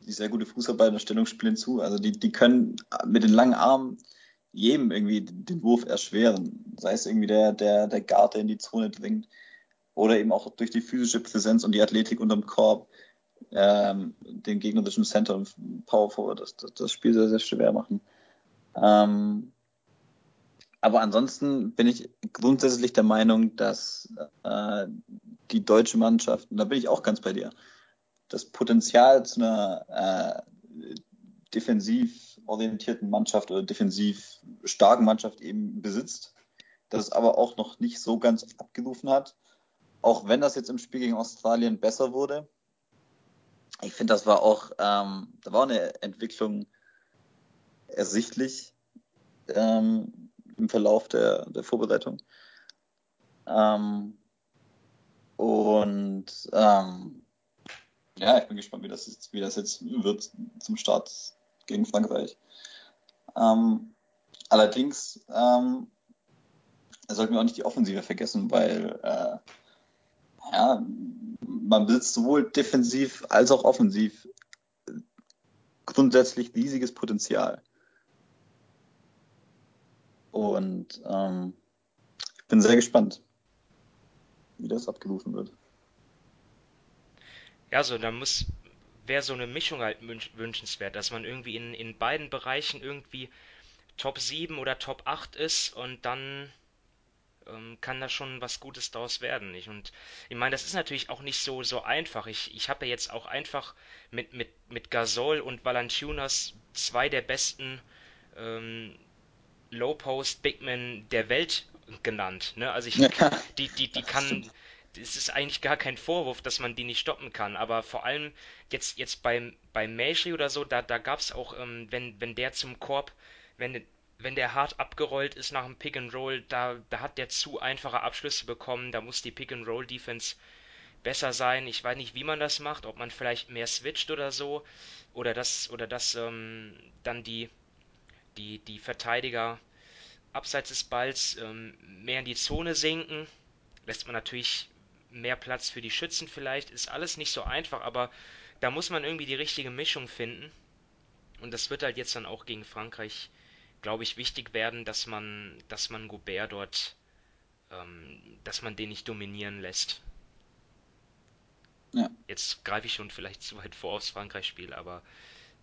[SPEAKER 3] die sehr gute Fußarbeit und Stellungsspiel hinzu. Also die, die können mit den langen Armen jedem irgendwie den Wurf erschweren. Sei es irgendwie der, der, der Guard, der in die Zone dringt, oder eben auch durch die physische Präsenz und die Athletik unterm Korb ähm, den gegnerischen Center und Power Forward das, das, das Spiel sehr, sehr schwer machen. Ähm, aber ansonsten bin ich grundsätzlich der Meinung, dass äh, die deutsche Mannschaft, und da bin ich auch ganz bei dir, das Potenzial zu einer äh, defensiv orientierten Mannschaft oder defensiv starken Mannschaft eben besitzt, das aber auch noch nicht so ganz abgerufen hat. Auch wenn das jetzt im Spiel gegen Australien besser wurde. Ich finde, das war auch, ähm, da war eine Entwicklung ersichtlich ähm, im Verlauf der, der Vorbereitung. Ähm, und ähm, ja, ich bin gespannt, wie das, jetzt, wie das jetzt wird zum Start gegen Frankreich. Ähm, allerdings ähm, sollten wir auch nicht die Offensive vergessen, weil äh, ja, man besitzt sowohl defensiv als auch offensiv grundsätzlich riesiges Potenzial. Und ähm, ich bin sehr gespannt, wie das abgerufen wird.
[SPEAKER 2] Ja, so, da muss, wäre so eine Mischung halt wünschenswert, dass man irgendwie in, in beiden Bereichen irgendwie Top 7 oder Top 8 ist und dann ähm, kann da schon was Gutes daraus werden. Ich, und ich meine, das ist natürlich auch nicht so, so einfach. Ich, ich habe ja jetzt auch einfach mit, mit, mit Gasol und Valanciunas zwei der besten ähm, Low-Post Bigmen der Welt genannt. Ne? Also ich, die, die, die kann, es ist eigentlich gar kein Vorwurf, dass man die nicht stoppen kann, aber vor allem jetzt, jetzt beim, bei Mashri oder so, da, da gab es auch, ähm, wenn, wenn der zum Korb, wenn, wenn der hart abgerollt ist nach dem Pick and Roll, da, da hat der zu einfache Abschlüsse bekommen, da muss die Pick and Roll Defense besser sein. Ich weiß nicht, wie man das macht, ob man vielleicht mehr switcht oder so, oder dass, oder dass ähm, dann die, die, die Verteidiger abseits des Balls ähm, mehr in die Zone sinken. Lässt man natürlich mehr Platz für die Schützen vielleicht. Ist alles nicht so einfach, aber da muss man irgendwie die richtige Mischung finden. Und das wird halt jetzt dann auch gegen Frankreich, glaube ich, wichtig werden, dass man, dass man Gobert dort, ähm, dass man den nicht dominieren lässt. Ja. Jetzt greife ich schon vielleicht zu weit vor aufs Frankreich-Spiel, aber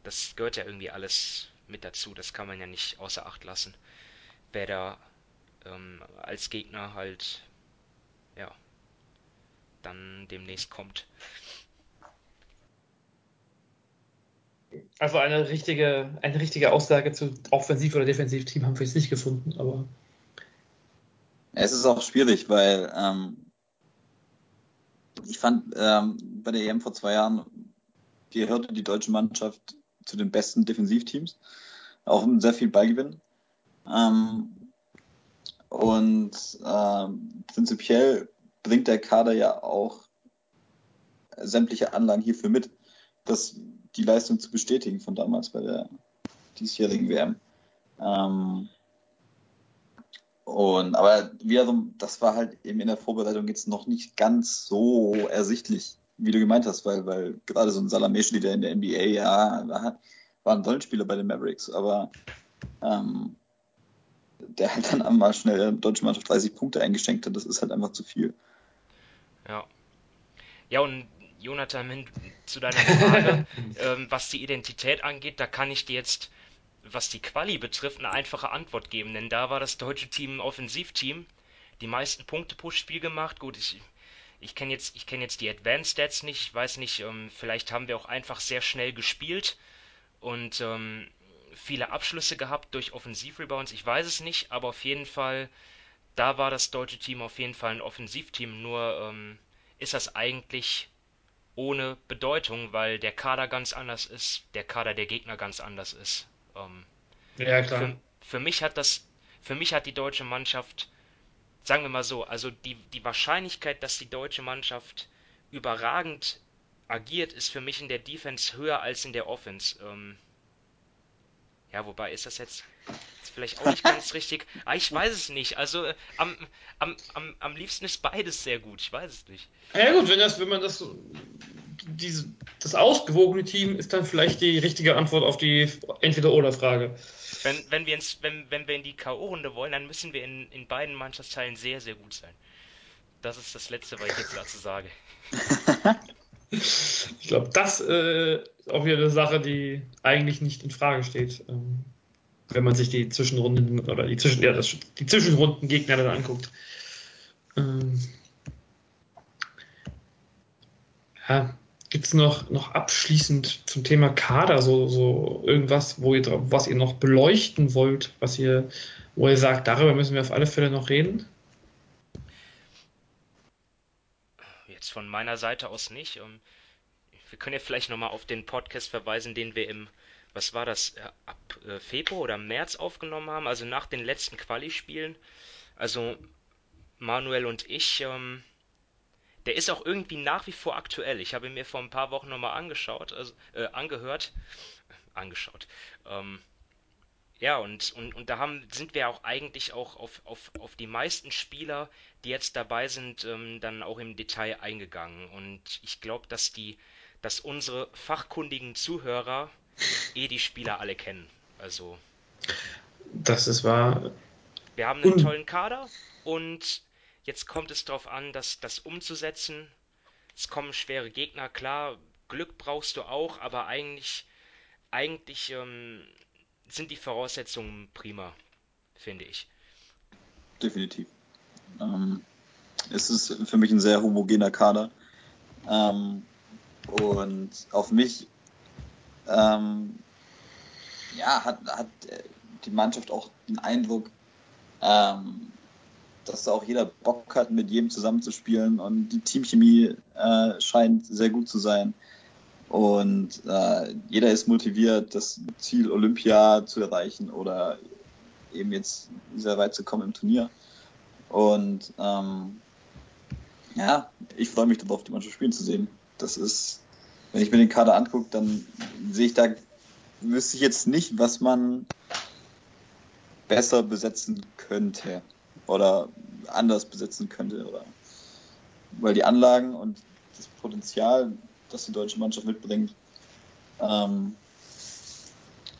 [SPEAKER 2] das gehört ja irgendwie alles mit dazu. Das kann man ja nicht außer Acht lassen. Wer da ähm, als Gegner halt, ja, dann demnächst kommt.
[SPEAKER 1] Also eine richtige, eine richtige Aussage zu Offensiv- oder Defensivteam haben wir jetzt nicht gefunden, aber.
[SPEAKER 3] Es ist auch schwierig, weil ähm, ich fand ähm, bei der EM vor zwei Jahren gehörte die deutsche Mannschaft zu den besten Defensivteams, auch mit sehr viel Ballgewinn. Ähm, und äh, prinzipiell bringt der Kader ja auch sämtliche Anlagen hierfür mit, das, die Leistung zu bestätigen von damals bei der diesjährigen WM. Ähm, und aber wiederum, das war halt eben in der Vorbereitung jetzt noch nicht ganz so ersichtlich, wie du gemeint hast, weil, weil gerade so ein Salameschli, der in der NBA, ja, war, war ein Rollenspieler bei den Mavericks, aber ähm, der halt dann einmal schnell der deutschen Mannschaft 30 Punkte eingeschenkt hat, das ist halt einfach zu viel.
[SPEAKER 2] Ja. Ja, und Jonathan, zu deiner Frage, ähm, was die Identität angeht, da kann ich dir jetzt, was die Quali betrifft, eine einfache Antwort geben, denn da war das deutsche Team ein Offensivteam, die meisten Punkte pro Spiel gemacht. Gut, ich, ich kenne jetzt, kenn jetzt die Advanced Stats nicht, ich weiß nicht, ähm, vielleicht haben wir auch einfach sehr schnell gespielt und ähm, viele Abschlüsse gehabt durch Offensivrebounds, ich weiß es nicht, aber auf jeden Fall da war das deutsche Team auf jeden Fall ein Offensivteam, nur ähm, ist das eigentlich ohne Bedeutung, weil der Kader ganz anders ist, der Kader der Gegner ganz anders ist. Ähm,
[SPEAKER 1] ja, klar.
[SPEAKER 2] Für, für mich hat das, für mich hat die deutsche Mannschaft, sagen wir mal so, also die, die Wahrscheinlichkeit, dass die deutsche Mannschaft überragend agiert, ist für mich in der Defense höher als in der Offense. Ähm, ja, wobei ist das jetzt vielleicht auch nicht ganz richtig. Ah, ich weiß es nicht. Also äh, am, am, am, am liebsten ist beides sehr gut. Ich weiß es nicht.
[SPEAKER 1] Ja gut, wenn das, wenn man das diese, das ausgewogene Team ist dann vielleicht die richtige Antwort auf die Entweder-Oder-Frage.
[SPEAKER 2] Wenn, wenn, wir ins, wenn, wenn wir in die K.O.-Runde wollen, dann müssen wir in, in beiden Mannschaftsteilen sehr, sehr gut sein. Das ist das Letzte, was ich jetzt dazu sage.
[SPEAKER 1] ich glaube, das äh, ist auch wieder eine Sache, die eigentlich nicht in Frage steht. Ähm, wenn man sich die Zwischenrunden oder die, Zwischen, ja, das, die Zwischenrunden-Gegner dann anguckt. Ähm, ja, Gibt es noch, noch abschließend zum Thema Kader so, so irgendwas, wo ihr, was ihr noch beleuchten wollt, was ihr, wo ihr sagt, darüber müssen wir auf alle Fälle noch reden?
[SPEAKER 2] Jetzt von meiner Seite aus nicht. Ähm, wir können ja vielleicht nochmal auf den Podcast verweisen, den wir im, was war das, äh, ab äh, Februar oder März aufgenommen haben, also nach den letzten Quali-Spielen. Also Manuel und ich, ähm, der ist auch irgendwie nach wie vor aktuell. Ich habe ihn mir vor ein paar Wochen nochmal angeschaut, also, äh, angehört, angeschaut. Ähm, ja, und, und, und da haben, sind wir auch eigentlich auch auf, auf, auf die meisten Spieler, die jetzt dabei sind, ähm, dann auch im Detail eingegangen. Und ich glaube, dass die, dass unsere fachkundigen Zuhörer eh die Spieler alle kennen. Also.
[SPEAKER 1] Das ist wahr.
[SPEAKER 2] Wir haben einen tollen Kader und Jetzt kommt es darauf an, das, das umzusetzen. Es kommen schwere Gegner, klar, Glück brauchst du auch, aber eigentlich, eigentlich ähm, sind die Voraussetzungen prima, finde ich.
[SPEAKER 3] Definitiv. Ähm, es ist für mich ein sehr homogener Kader. Ähm, und auf mich ähm, ja, hat, hat die Mannschaft auch den Eindruck, ähm, dass da auch jeder Bock hat, mit jedem zusammenzuspielen und die Teamchemie äh, scheint sehr gut zu sein. Und äh, jeder ist motiviert, das Ziel Olympia zu erreichen oder eben jetzt sehr weit zu kommen im Turnier. Und ähm, ja, ich freue mich darauf, die Mannschaft spielen zu sehen. Das ist, wenn ich mir den Kader angucke, dann sehe ich da, wüsste ich jetzt nicht, was man besser besetzen könnte oder anders besetzen könnte. Oder, weil die Anlagen und das Potenzial, das die deutsche Mannschaft mitbringt, ähm,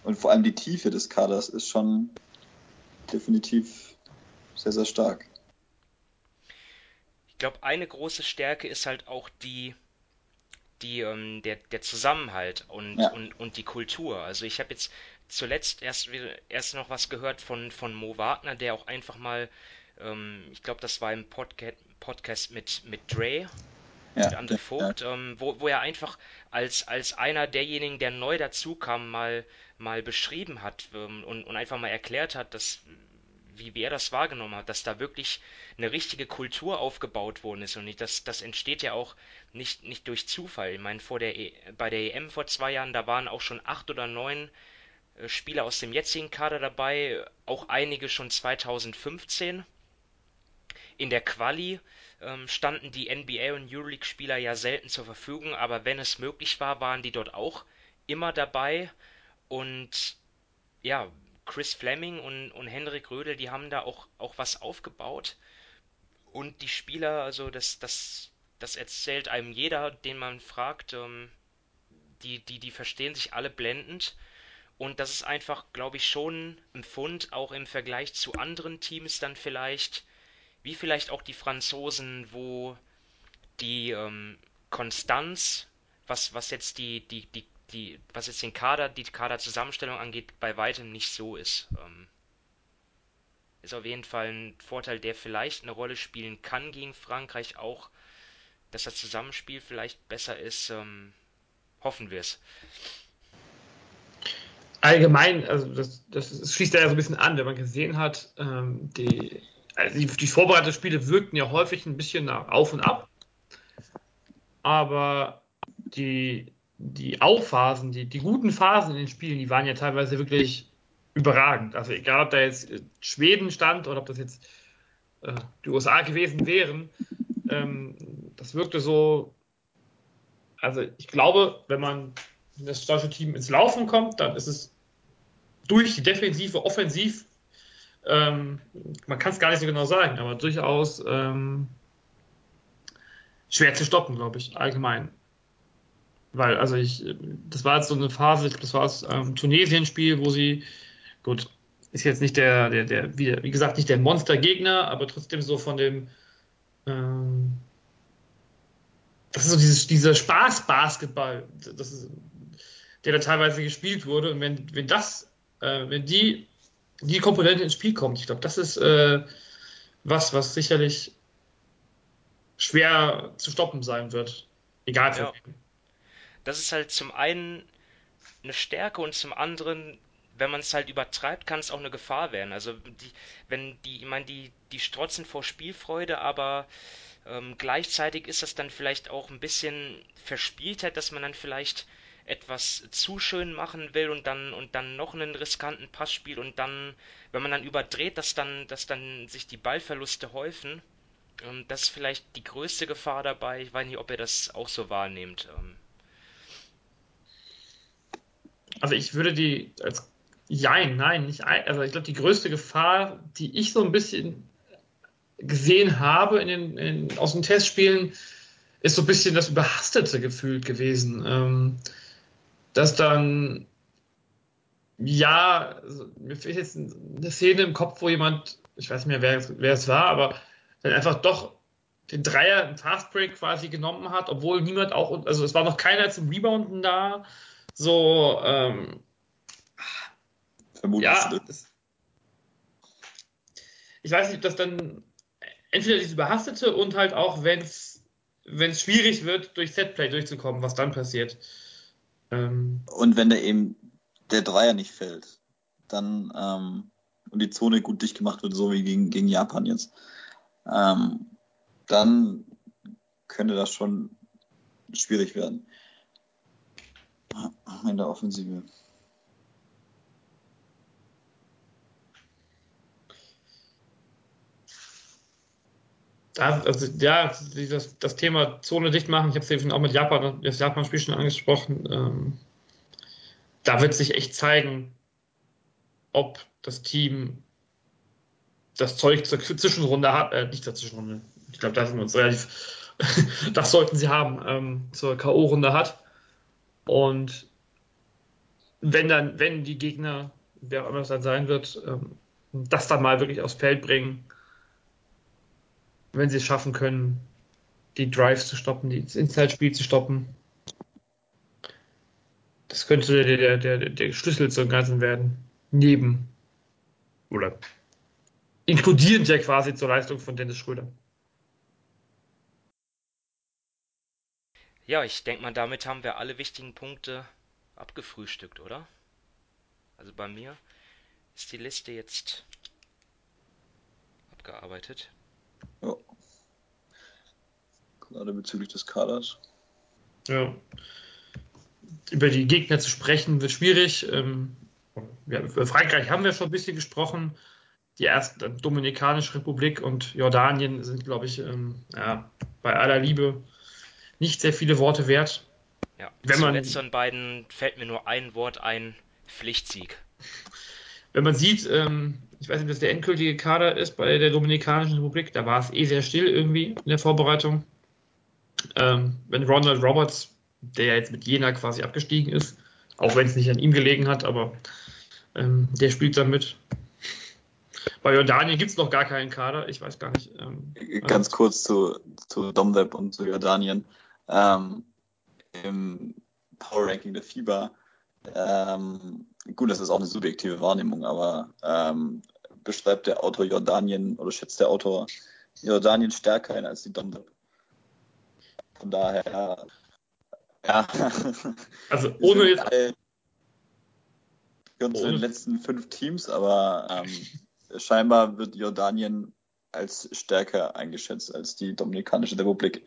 [SPEAKER 3] und vor allem die Tiefe des Kaders ist schon definitiv sehr, sehr stark.
[SPEAKER 2] Ich glaube, eine große Stärke ist halt auch die, die, ähm, der, der Zusammenhalt und, ja. und, und die Kultur. Also ich habe jetzt zuletzt erst, erst noch was gehört von, von Mo Wagner, der auch einfach mal ähm, ich glaube, das war im Podca Podcast mit, mit Dre, ja, André Vogt, ja. ähm, wo, wo er einfach als, als einer derjenigen, der neu dazukam, mal, mal beschrieben hat ähm, und, und einfach mal erklärt hat, dass wie, wie er das wahrgenommen hat, dass da wirklich eine richtige Kultur aufgebaut worden ist. Und das, das entsteht ja auch nicht, nicht durch Zufall. Ich meine, vor der e bei der EM vor zwei Jahren, da waren auch schon acht oder neun äh, Spieler aus dem jetzigen Kader dabei, auch einige schon 2015. In der Quali standen die NBA und Euroleague-Spieler ja selten zur Verfügung, aber wenn es möglich war, waren die dort auch immer dabei. Und ja, Chris Fleming und, und Henrik Rödel, die haben da auch, auch was aufgebaut. Und die Spieler, also das, das, das erzählt einem jeder, den man fragt, ähm, die, die, die verstehen sich alle blendend. Und das ist einfach, glaube ich, schon ein Fund, auch im Vergleich zu anderen Teams dann vielleicht, wie vielleicht auch die Franzosen, wo die ähm, Konstanz, was, was jetzt die, die, die, die, was jetzt den Kader, die Kaderzusammenstellung angeht, bei weitem nicht so ist. Ähm, ist auf jeden Fall ein Vorteil, der vielleicht eine Rolle spielen kann gegen Frankreich auch, dass das Zusammenspiel vielleicht besser ist. Ähm, hoffen wir es.
[SPEAKER 1] Allgemein, also das, das, schließt ja so ein bisschen an, wenn man gesehen hat, ähm, die also die, die Vorbereitungsspiele wirkten ja häufig ein bisschen auf und ab. Aber die, die Aufphasen, die, die guten Phasen in den Spielen, die waren ja teilweise wirklich überragend. Also egal, ob da jetzt Schweden stand oder ob das jetzt äh, die USA gewesen wären, ähm, das wirkte so. Also ich glaube, wenn man das deutsche Team ins Laufen kommt, dann ist es durch die Defensive, offensiv, ähm, man kann es gar nicht so genau sagen, aber durchaus ähm, schwer zu stoppen, glaube ich, allgemein. Weil, also ich, das war jetzt so eine Phase, das war das ähm, Tunesien-Spiel, wo sie, gut, ist jetzt nicht der, der, der wie, gesagt, nicht der Monstergegner, aber trotzdem so von dem, ähm, das ist so dieses, dieser Spaß-Basketball, der da teilweise gespielt wurde. Und wenn, wenn das, äh, wenn die, die Komponente ins Spiel kommt, ich glaube, das ist äh, was, was sicherlich schwer zu stoppen sein wird. Egal für
[SPEAKER 2] Ja.
[SPEAKER 1] wen.
[SPEAKER 2] Das ist halt zum einen eine Stärke und zum anderen, wenn man es halt übertreibt, kann es auch eine Gefahr werden. Also die, wenn die, ich meine, die, die strotzen vor Spielfreude, aber ähm, gleichzeitig ist das dann vielleicht auch ein bisschen Verspieltheit, dass man dann vielleicht etwas zu schön machen will und dann und dann noch einen riskanten Pass spielt und dann, wenn man dann überdreht, dass dann, dass dann sich die Ballverluste häufen. Ähm, das ist vielleicht die größte Gefahr dabei. Ich weiß nicht, ob ihr das auch so wahrnehmt. Ähm,
[SPEAKER 1] Also ich würde die als Jein, nein, nicht ein, also ich glaube, die größte Gefahr, die ich so ein bisschen gesehen habe in den, in, aus den Testspielen, ist so ein bisschen das Überhastete gefühlt gewesen. Ähm, dass dann, ja, also mir fehlt jetzt eine Szene im Kopf, wo jemand, ich weiß nicht mehr, wer, wer es war, aber dann einfach doch den Dreier im Fastbreak quasi genommen hat, obwohl niemand auch, also es war noch keiner zum Rebounden da. So, ähm,
[SPEAKER 3] Vermutlich.
[SPEAKER 1] ja, das, ich weiß nicht, ob das dann entweder dieses Überhastete und halt auch, wenn es wenn es schwierig wird, durch Setplay durchzukommen, was dann passiert. Ähm,
[SPEAKER 3] Und wenn der eben der Dreier nicht fällt, dann ähm, und die Zone gut dicht gemacht wird, so wie gegen, gegen Japan jetzt, ähm, dann könnte das schon schwierig werden. In der Offensive.
[SPEAKER 1] Da, also, ja, das, das Thema Zone dicht machen, ich habe es eben auch mit Japan, das Japan-Spiel schon angesprochen. Ähm, da wird sich echt zeigen, ob das Team das Zeug zur Zwischenrunde hat, äh, nicht zur Zwischenrunde. Ich glaube, da sind wir uns relativ, das sollten sie haben, ähm, zur K.O.-Runde hat. Und wenn dann, wenn die Gegner, wer auch immer es dann sein wird, ähm, das dann mal wirklich aufs Feld bringen, wenn sie es schaffen können, die Drives zu stoppen, die, das Inside-Spiel zu stoppen. Das könnte der, der, der, der Schlüssel zum Ganzen werden. Neben oder inkludierend ja quasi zur Leistung von Dennis Schröder.
[SPEAKER 2] ja, ich denke mal, damit haben wir alle wichtigen Punkte abgefrühstückt, oder? Also bei mir ist die Liste jetzt abgearbeitet.
[SPEAKER 3] Ja. Gerade bezüglich des Kaders.
[SPEAKER 1] Ja. Über die Gegner zu sprechen wird schwierig. Ähm, ja, über Frankreich haben wir schon ein bisschen gesprochen. Die erste Dominikanische Republik und Jordanien sind, glaube ich, ähm, ja, bei aller Liebe nicht sehr viele Worte wert.
[SPEAKER 2] Ja,
[SPEAKER 1] Wenn man-
[SPEAKER 2] letzteren beiden fällt mir nur ein Wort ein: Pflichtsieg.
[SPEAKER 1] Wenn man sieht, ähm, ich weiß nicht, was der endgültige Kader ist bei der Dominikanischen Republik, da war es eh sehr still irgendwie in der Vorbereitung. Ähm, wenn Ronald Roberts, der jetzt mit Jena quasi abgestiegen ist, auch wenn es nicht an ihm gelegen hat, aber ähm, der spielt dann mit. Bei Jordanien gibt es noch gar keinen Kader, ich weiß gar nicht. Ähm,
[SPEAKER 3] Ganz kurz zu, zu Domweb und zu Jordanien. Ähm, Im Power Ranking der FIBA, ähm, gut, das ist auch eine subjektive Wahrnehmung, aber ähm, beschreibt der Autor Jordanien oder schätzt der Autor Jordanien stärker ein als die Domweb. Von daher, ja.
[SPEAKER 1] also
[SPEAKER 3] Wir
[SPEAKER 1] ohne jetzt
[SPEAKER 3] alle- gehören zu
[SPEAKER 1] ohne-
[SPEAKER 3] den letzten fünf Teams, aber ähm, scheinbar wird Jordanien als stärker eingeschätzt als die Dominikanische Republik.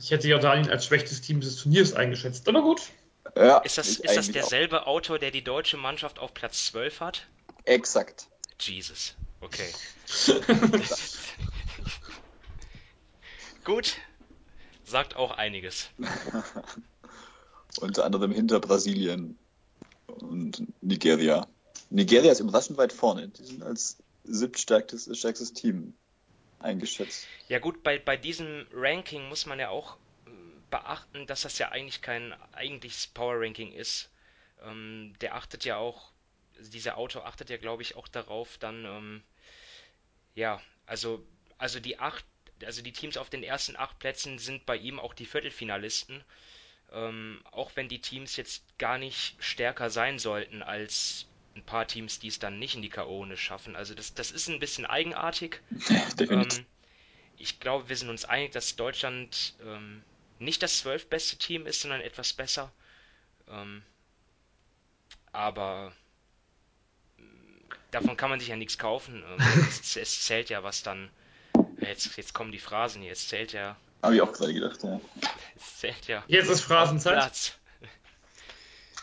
[SPEAKER 1] Ich hätte Jordanien als schwächstes Team des Turniers eingeschätzt, aber gut.
[SPEAKER 2] Ja, ist das, ist das derselbe auch. Autor, der die deutsche Mannschaft auf Platz 12 hat?
[SPEAKER 3] Exakt.
[SPEAKER 2] Jesus. Okay. Gut. Sagt auch einiges.
[SPEAKER 3] Unter anderem hinter Brasilien und Nigeria. Nigeria ist überraschend weit vorne. Die sind als siebtstärkstes stärkstes Team eingeschätzt.
[SPEAKER 2] Ja gut, bei, bei diesem Ranking muss man ja auch äh, beachten, dass das ja eigentlich kein eigentliches Power Ranking ist. Ähm, der achtet ja auch, dieser Autor achtet ja, glaube ich, auch darauf, dann, ähm, ja, also, also die acht, also die Teams auf den ersten acht Plätzen sind bei ihm auch die Viertelfinalisten. Ähm, auch wenn die Teams jetzt gar nicht stärker sein sollten als ein paar Teams, die es dann nicht in die K.O. schaffen. Also das, das ist ein bisschen eigenartig. ähm, ich glaube, wir sind uns einig, dass Deutschland ähm, nicht das zwölfbeste Team ist, sondern etwas besser. Ähm, aber davon kann man sich ja nichts kaufen. Ähm, es, es, zählt ja, was dann. Jetzt, jetzt kommen die Phrasen hier. Es zählt ja.
[SPEAKER 3] Habe ich auch gerade gedacht, ja.
[SPEAKER 2] Es zählt ja.
[SPEAKER 1] Jetzt ist Phrasenzeit.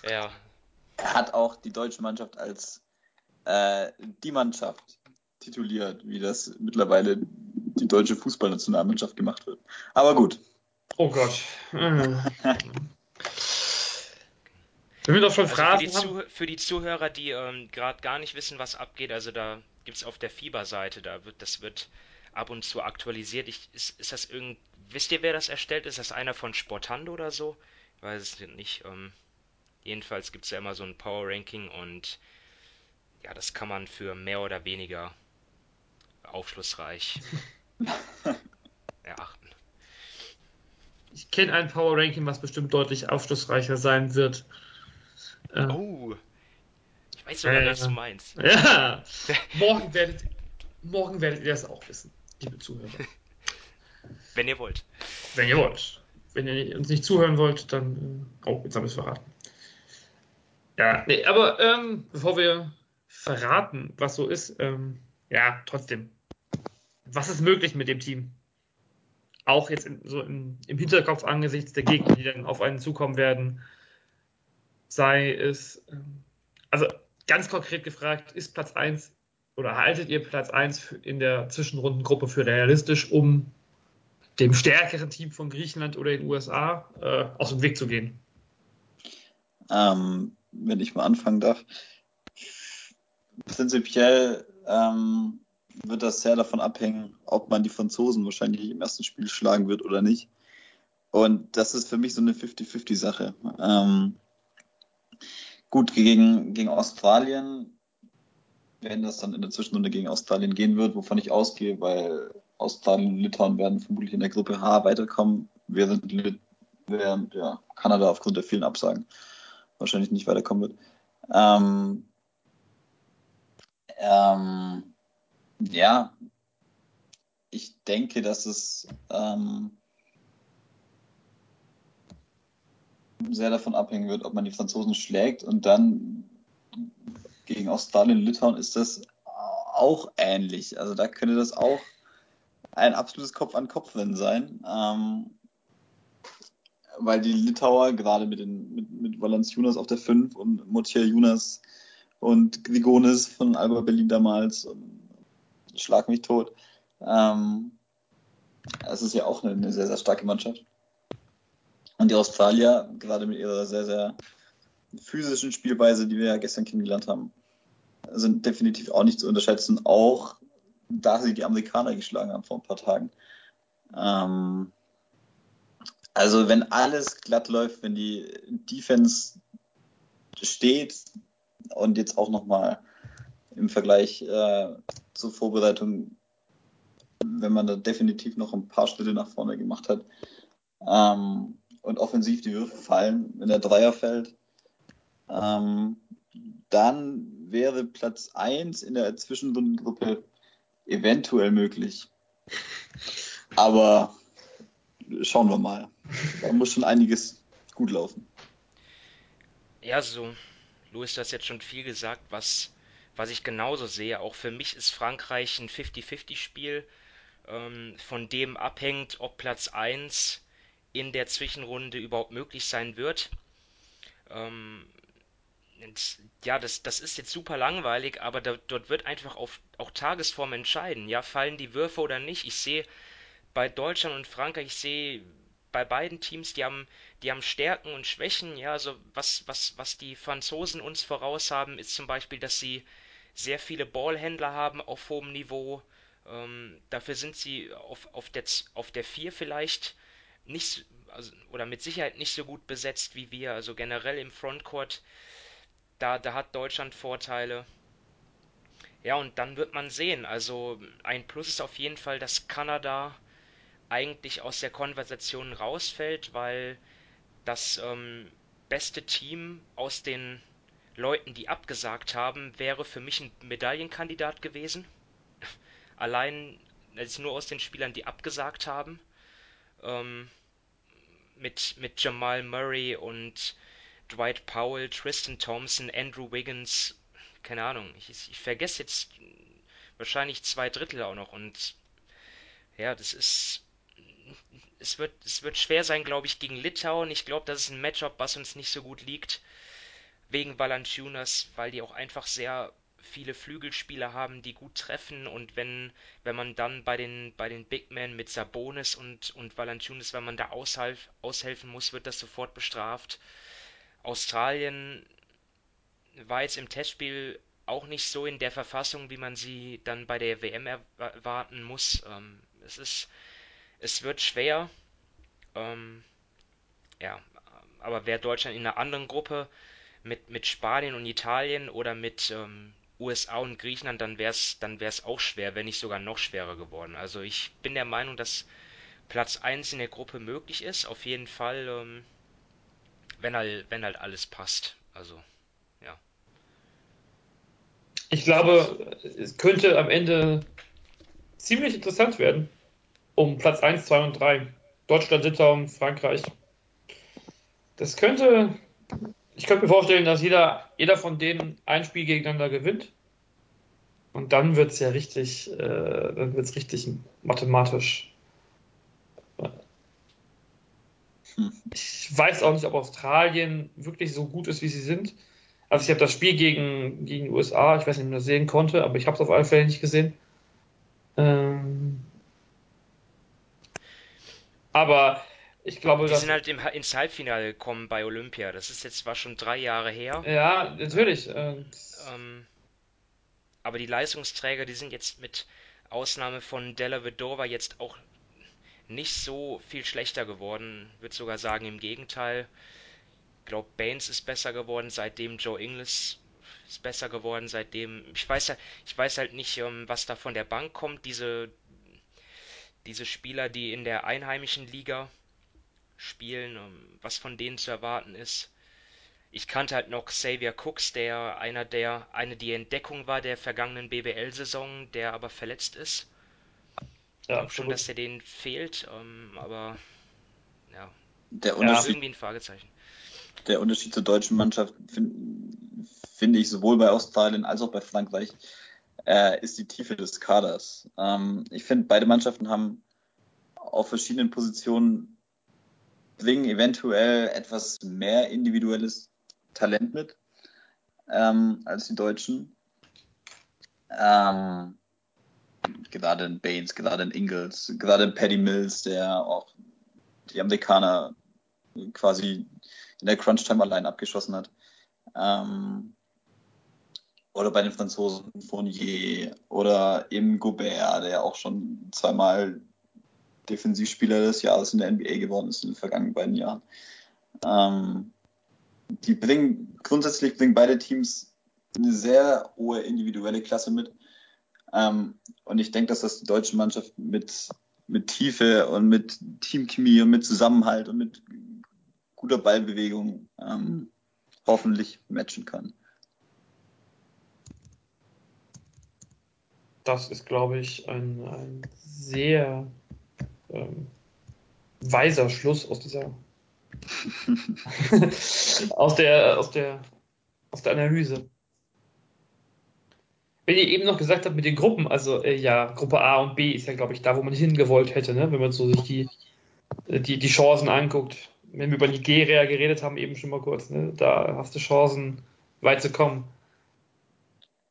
[SPEAKER 2] Ja,
[SPEAKER 3] er hat auch die deutsche Mannschaft als äh, die Mannschaft tituliert, wie das mittlerweile die deutsche Fußballnationalmannschaft gemacht wird. Aber gut.
[SPEAKER 1] Oh Gott. Wenn wir doch schon also Phrasen
[SPEAKER 2] für, die für die Zuhörer, die ähm, gerade gar nicht wissen, was abgeht, also da gibt es auf der Fieber-Seite, da wird, das wird ab und zu aktualisiert. Ich, ist, ist das irgend, wisst ihr, wer das erstellt? Ist das einer von Sportando oder so? Ich weiß es nicht. Ähm, Jedenfalls gibt es ja immer so ein Power Ranking und ja, das kann man für mehr oder weniger aufschlussreich erachten.
[SPEAKER 1] Ich kenne ein Power Ranking, was bestimmt deutlich aufschlussreicher sein wird.
[SPEAKER 2] Äh, oh, ich weiß sogar, äh, was du meinst.
[SPEAKER 1] Ja, morgen werdet, morgen werdet ihr das auch wissen, liebe Zuhörer.
[SPEAKER 2] Wenn ihr wollt.
[SPEAKER 1] Wenn ihr wollt. Wenn ihr uns nicht zuhören wollt, dann. Äh, oh, jetzt haben wir es verraten. Ja, nee, aber ähm, bevor wir verraten, was so ist, ähm, ja, trotzdem. Was ist möglich mit dem Team? Auch jetzt in, so in, im Hinterkopf angesichts der Gegner, die dann auf einen zukommen werden, sei es, ähm, also ganz konkret gefragt, ist Platz 1 oder haltet ihr Platz 1 in der Zwischenrundengruppe für realistisch, um dem stärkeren Team von Griechenland oder den USA äh, aus dem Weg zu gehen?
[SPEAKER 3] Ähm, wenn ich mal anfangen darf. Prinzipiell ähm, wird das sehr davon abhängen, ob man die Franzosen wahrscheinlich im ersten Spiel schlagen wird oder nicht. Und das ist für mich so eine 50-50-Sache. Ähm, gut, gegen, gegen Australien, wenn das dann in der Zwischenrunde gegen Australien gehen wird, wovon ich ausgehe, weil Australien und Litauen werden vermutlich in der Gruppe H weiterkommen, während, während ja, Kanada aufgrund der vielen Absagen wahrscheinlich nicht weiterkommen wird. Ähm, ähm, ja, ich denke, dass es ähm, sehr davon abhängen wird, ob man die Franzosen schlägt und dann gegen Australien und Litauen ist das auch ähnlich. Also da könnte das auch ein absolutes Kopf-an-Kopf-Rennen sein. Ähm, weil die Litauer gerade mit, den, mit, mit Valanciunas auf der 5 und Motja Junas und Grigonis von Alba Berlin damals und Schlag mich tot. Ähm, das ist ja auch eine, eine, sehr, sehr starke Mannschaft. Und die Australier, gerade mit ihrer sehr, sehr physischen Spielweise, die wir ja gestern kennengelernt haben, sind definitiv auch nicht zu unterschätzen, auch da sie die Amerikaner geschlagen haben vor ein paar Tagen. Ähm, also wenn alles glatt läuft, wenn die Defense steht und jetzt auch nochmal im Vergleich äh, zur Vorbereitung, wenn man da definitiv noch ein paar Schritte nach vorne gemacht hat ähm, und offensiv die Würfe fallen, wenn der Dreier fällt, ähm, dann wäre Platz 1 in der Zwischenrundengruppe eventuell möglich. Aber schauen wir mal. Da muss schon einiges gut laufen.
[SPEAKER 2] Ja, so. Louis, du hast jetzt schon viel gesagt, was, was ich genauso sehe. Auch für mich ist Frankreich ein 50-50-Spiel, ähm, von dem abhängt, ob Platz 1 in der Zwischenrunde überhaupt möglich sein wird. Ähm, ja, das, das ist jetzt super langweilig, aber da, dort wird einfach auf, auch Tagesform entscheiden. Ja, fallen die Würfe oder nicht? Ich sehe bei Deutschland und Frankreich, ich sehe bei beiden Teams, die haben, die haben Stärken und Schwächen. Ja, also was, was, was die Franzosen uns voraus haben, ist zum Beispiel, dass sie sehr viele Ballhändler haben auf hohem Niveau. Ähm, dafür sind sie auf, auf der, auf der 4 vielleicht nicht, also, oder mit Sicherheit nicht so gut besetzt wie wir. Also generell im Frontcourt, da, da hat Deutschland Vorteile. Ja, und dann wird man sehen. Also ein Plus ist auf jeden Fall, dass Kanada eigentlich aus der Konversation rausfällt, weil das ähm, beste Team aus den Leuten, die abgesagt haben, wäre für mich ein Medaillenkandidat gewesen. Allein also nur aus den Spielern, die abgesagt haben. Ähm, mit, mit Jamal Murray und Dwight Powell, Tristan Thompson, Andrew Wiggins, keine Ahnung, ich, ich vergesse jetzt wahrscheinlich zwei Drittel auch noch und ja, das ist es wird, es wird schwer sein, glaube ich, gegen Litauen. Ich glaube, das ist ein Matchup, was uns nicht so gut liegt. Wegen Valanciunas, weil die auch einfach sehr viele Flügelspieler haben, die gut treffen. Und wenn, wenn man dann bei den, bei den Big Men mit Sabonis und, und Valanciunas, wenn man da aushalf, aushelfen muss, wird das sofort bestraft. Australien war jetzt im Testspiel auch nicht so in der Verfassung, wie man sie dann bei der WM erwarten muss. Ähm, es ist es wird schwer. Ähm, ja, aber wäre Deutschland in einer anderen Gruppe mit, mit Spanien und Italien oder mit ähm, USA und Griechenland, dann wäre es dann wär's auch schwer, wenn nicht sogar noch schwerer geworden. Also ich bin der Meinung, dass Platz 1 in der Gruppe möglich ist, auf jeden Fall, ähm, wenn, halt, wenn halt alles passt. Also, ja.
[SPEAKER 1] Ich glaube, es könnte am Ende ziemlich interessant werden um Platz 1, 2 und 3. Deutschland, Litauen, Frankreich. Das könnte, ich könnte mir vorstellen, dass jeder, jeder von denen ein Spiel gegeneinander gewinnt. Und dann wird es ja richtig, äh, dann wird richtig mathematisch. Ich weiß auch nicht, ob Australien wirklich so gut ist, wie sie sind. Also ich habe das Spiel gegen, gegen die USA, ich weiß nicht, ob man das sehen konnte, aber ich habe es auf alle Fälle nicht gesehen. Ähm, aber ich glaube,
[SPEAKER 2] die sind halt im, ins Halbfinale gekommen bei Olympia. Das ist jetzt zwar schon drei Jahre her.
[SPEAKER 1] Ja, natürlich. Äh,
[SPEAKER 2] ähm, aber die Leistungsträger, die sind jetzt mit Ausnahme von Della Vedova jetzt auch nicht so viel schlechter geworden. Ich würde sogar sagen, im Gegenteil. Ich glaube, Baines ist besser geworden, seitdem Joe Inglis ist besser geworden, seitdem. Ich weiß, ich weiß halt nicht, ähm, was da von der Bank kommt. Diese diese Spieler, die in der einheimischen Liga spielen, was von denen zu erwarten ist. Ich kannte halt noch Xavier Cooks, der einer der eine die Entdeckung war der vergangenen BBL-Saison, der aber verletzt ist. Ich glaube schon, dass er denen fehlt, aber ja,
[SPEAKER 3] der Unterschied,
[SPEAKER 2] irgendwie ein Fragezeichen.
[SPEAKER 3] Der Unterschied zur deutschen Mannschaft finde find ich sowohl bei Australien als auch bei Frankreich äh, ist die Tiefe des Kaders. Ähm, ich finde, beide Mannschaften haben auf verschiedenen Positionen bringen eventuell etwas mehr individuelles Talent mit ähm, als die Deutschen. Ähm, gerade in Baines, gerade in Ingles, gerade in Paddy Mills, der auch die Amerikaner quasi in der Crunch-Time allein abgeschossen hat. Ähm, oder bei den Franzosen Fournier oder eben Gobert, der auch schon zweimal Defensivspieler des Jahres in der NBA geworden ist in den vergangenen beiden Jahren. Ähm, die bringen, grundsätzlich bringen beide Teams eine sehr hohe individuelle Klasse mit. Ähm, und ich denke, dass das die deutsche Mannschaft mit, mit Tiefe und mit Teamchemie und mit Zusammenhalt und mit guter Ballbewegung ähm, hoffentlich matchen kann.
[SPEAKER 1] das ist, glaube ich, ein, ein sehr ähm, weiser Schluss aus dieser aus der aus der aus der Analyse. Wenn ihr eben noch gesagt habt mit den Gruppen, also äh, ja, Gruppe A und B ist ja, glaube ich, da, wo man hingewollt hätte, ne? wenn man so sich die, die, die Chancen anguckt. Wenn wir über Nigeria geredet haben, eben schon mal kurz, ne? da hast du Chancen, weit zu kommen.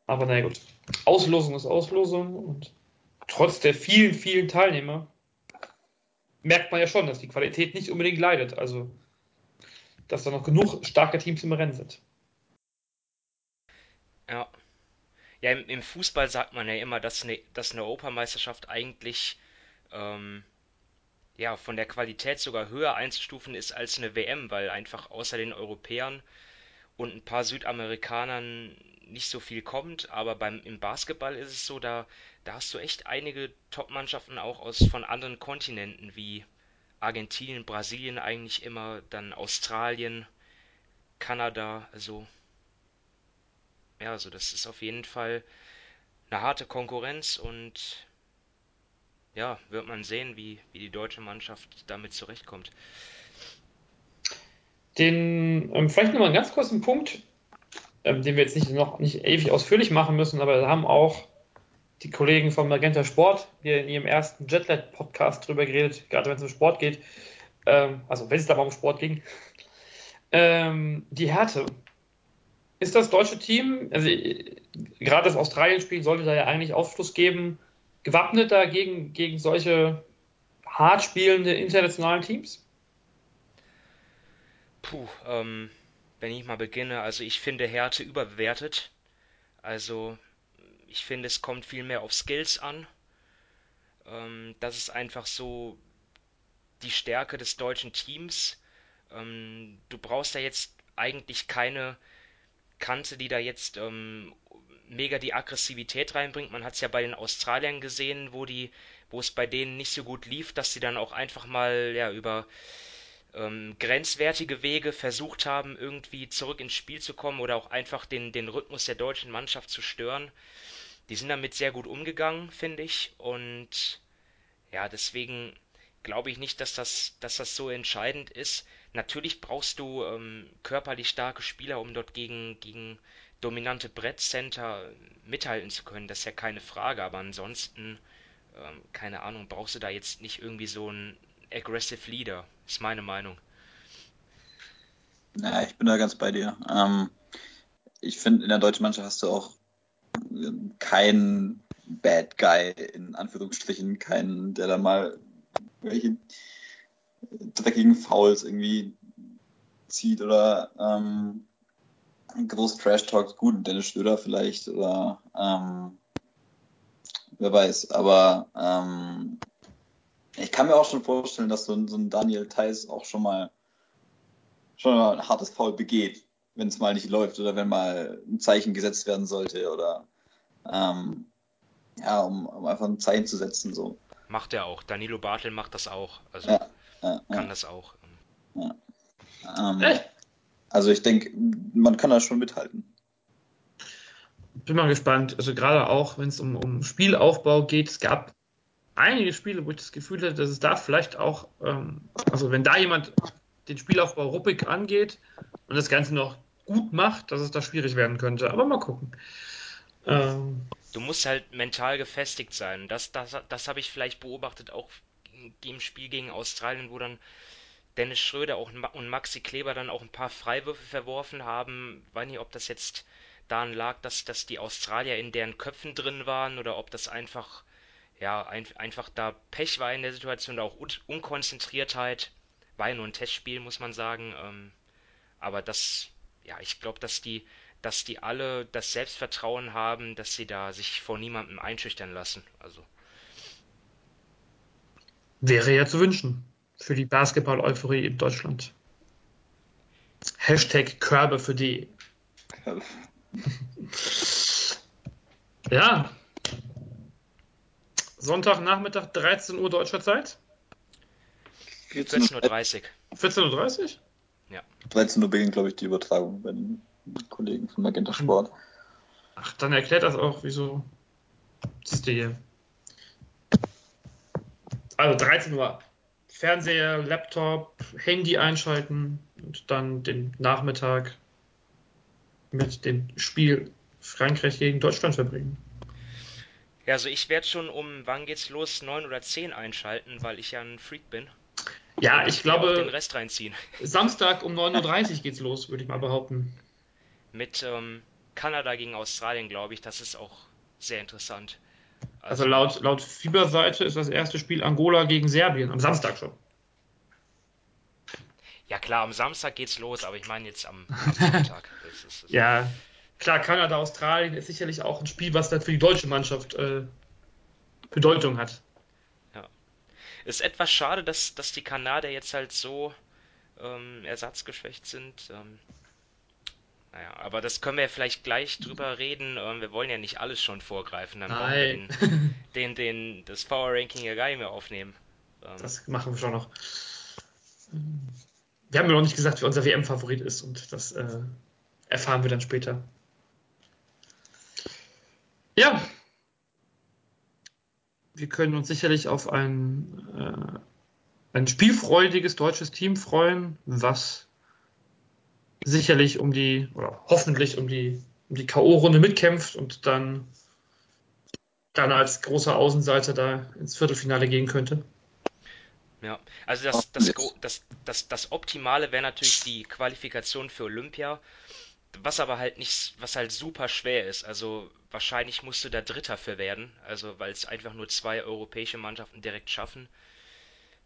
[SPEAKER 1] Aber naja, gut. Auslosung ist Auslosung und trotz der vielen, vielen Teilnehmer merkt man ja schon, dass die Qualität nicht unbedingt leidet. Also, dass da noch genug starke Teams im Rennen sind.
[SPEAKER 2] Ja. Ja, im, im Fußball sagt man ja immer, dass eine, dass eine Europameisterschaft eigentlich ähm, ja, von der Qualität sogar höher einzustufen ist als eine WM, weil einfach außer den Europäern und ein paar Südamerikanern nicht so viel kommt, aber beim im Basketball ist es so, da, da hast du echt einige Top-Mannschaften auch aus von anderen Kontinenten wie Argentinien, Brasilien eigentlich immer, dann Australien, Kanada, also ja, also das ist auf jeden Fall eine harte Konkurrenz und ja, wird man sehen, wie, wie die deutsche Mannschaft damit zurechtkommt.
[SPEAKER 1] Den, ähm, vielleicht nochmal einen ganz kurzen Punkt, ähm, den wir jetzt nicht noch nicht ewig ausführlich machen müssen, aber da haben auch die Kollegen von Magenta Sport hier in ihrem ersten Jetlag-Podcast drüber geredet, gerade wenn es um Sport geht. Ähm, also wenn es da mal um Sport ging. Ähm, die Härte. Ist das deutsche Team, also gerade das Australien-Spiel sollte da ja eigentlich Aufschluss geben, gewappneter gegen, gegen solche hart spielende internationalen Teams?
[SPEAKER 2] Puh, ähm, wenn ich mal beginne, also ich finde Härte überbewertet. Also ich finde, es kommt viel mehr auf Skills an. Ähm, das ist einfach so die Stärke des deutschen Teams. Ähm, du brauchst da jetzt eigentlich keine Kante, die da jetzt ähm, mega die Aggressivität reinbringt. Man hat es ja bei den Australiern gesehen, wo die, wo es bei denen nicht so gut lief, dass sie dann auch einfach mal ja über ähm, grenzwertige Wege versucht haben, irgendwie zurück ins Spiel zu kommen oder auch einfach den, den Rhythmus der deutschen Mannschaft zu stören. Die sind damit sehr gut umgegangen, finde ich. Und ja, deswegen glaube ich nicht, dass das, dass das so entscheidend ist. Natürlich brauchst du ähm, körperlich starke Spieler, um dort gegen, gegen dominante Brettcenter mithalten zu können. Das ist ja keine Frage. Aber ansonsten, ähm, keine Ahnung, brauchst du da jetzt nicht irgendwie so einen aggressive Leader. Ist meine Meinung.
[SPEAKER 3] Ja, ich bin da ganz bei dir. Ähm, ich finde, in der deutschen Mannschaft hast du auch keinen Bad Guy, in Anführungsstrichen, keinen, der da mal welche dreckigen Fouls irgendwie zieht oder ähm, groß Trash Talks. Gut, Dennis Schröder vielleicht oder ähm, wer weiß, aber ähm, ich kann mir auch schon vorstellen, dass so ein, so ein Daniel Theiss auch schon mal schon mal ein hartes Foul begeht, wenn es mal nicht läuft oder wenn mal ein Zeichen gesetzt werden sollte oder ähm, ja, um, um, einfach ein Zeichen zu setzen. So.
[SPEAKER 2] Macht er auch. Danilo Bartel macht das auch. Also ja, ja, kann ja. das auch.
[SPEAKER 3] Ähm, also ich denke, man kann da schon mithalten.
[SPEAKER 1] Bin mal gespannt. Also gerade auch, wenn es um, um Spielaufbau geht, es gab einige Spiele, wo ich das Gefühl hatte, dass es da vielleicht auch, ähm, also wenn da jemand den Spielaufbau ruppig angeht und das Ganze noch gut macht, dass es da schwierig werden könnte. Aber mal gucken.
[SPEAKER 2] Ähm, du musst halt mental gefestigt sein. Das, das, das habe ich vielleicht beobachtet, auch im Spiel gegen Australien, wo dann Dennis Schröder auch und Maxi Kleber dann auch ein paar Freiwürfe verworfen haben. Ich weiß nicht, ob das jetzt daran lag, dass, dass die Australier in deren Köpfen drin waren oder ob das einfach, ja, ein, einfach da Pech war in der Situation auch Un Unkonzentriertheit. War ja nur ein Testspiel, muss man sagen. Ähm, aber das, ja, ich glaube, dass die, dass die alle das Selbstvertrauen haben, dass sie da sich vor niemandem einschüchtern lassen. Also.
[SPEAKER 1] Wäre ja zu wünschen für die Basketball-Euphorie in Deutschland. Hashtag Körbe für die. ja. Sonntagnachmittag, 13 Uhr deutscher Zeit.
[SPEAKER 2] 14.30
[SPEAKER 1] Uhr. 14.30 Uhr?
[SPEAKER 2] Ja.
[SPEAKER 3] 13 Uhr beginnt, glaube ich, die Übertragung bei den Kollegen von Magenta Sport.
[SPEAKER 1] Ach, dann erklärt das auch, wieso. Siehst du hier. Also 13 Uhr. Fernseher, Laptop, Handy einschalten und dann den Nachmittag mit dem Spiel Frankreich gegen Deutschland verbringen.
[SPEAKER 2] Ja, also ich werde schon um, wann geht's los, 9 oder 10 einschalten, weil ich ja ein Freak bin.
[SPEAKER 1] Ja, ich glaube.
[SPEAKER 2] den Rest reinziehen.
[SPEAKER 1] Samstag um 9.30 Uhr geht's los, würde ich mal behaupten.
[SPEAKER 2] Mit ähm, Kanada gegen Australien, glaube ich, das ist auch sehr interessant.
[SPEAKER 1] Also, also laut, laut Fieberseite ist das erste Spiel Angola gegen Serbien am Samstag schon.
[SPEAKER 2] Ja klar, am Samstag geht's los, aber ich meine jetzt am, am Sonntag.
[SPEAKER 1] Das ist, das ja, klar, Kanada, Australien ist sicherlich auch ein Spiel, was dann für die deutsche Mannschaft äh, Bedeutung hat.
[SPEAKER 2] Ja. Ist etwas schade, dass, dass die Kanadier jetzt halt so ähm, ersatzgeschwächt sind. Ähm, naja, aber das können wir vielleicht gleich drüber reden. Ähm, wir wollen ja nicht alles schon vorgreifen. Dann wollen wir den, den, den, das Power Ranking ja gar nicht mehr aufnehmen.
[SPEAKER 1] Ähm, das machen wir schon noch. Wir haben ja noch nicht gesagt, wer unser WM-Favorit ist und das äh, erfahren wir dann später. Ja, wir können uns sicherlich auf ein, äh, ein spielfreudiges deutsches Team freuen, was sicherlich um die, oder hoffentlich um die, um die K.O.-Runde mitkämpft und dann, dann als großer Außenseiter da ins Viertelfinale gehen könnte.
[SPEAKER 2] Ja, also das, das, das, das, das Optimale wäre natürlich die Qualifikation für Olympia, was aber halt nicht, was halt super schwer ist. Also wahrscheinlich musst du da Dritter für werden, also weil es einfach nur zwei europäische Mannschaften direkt schaffen.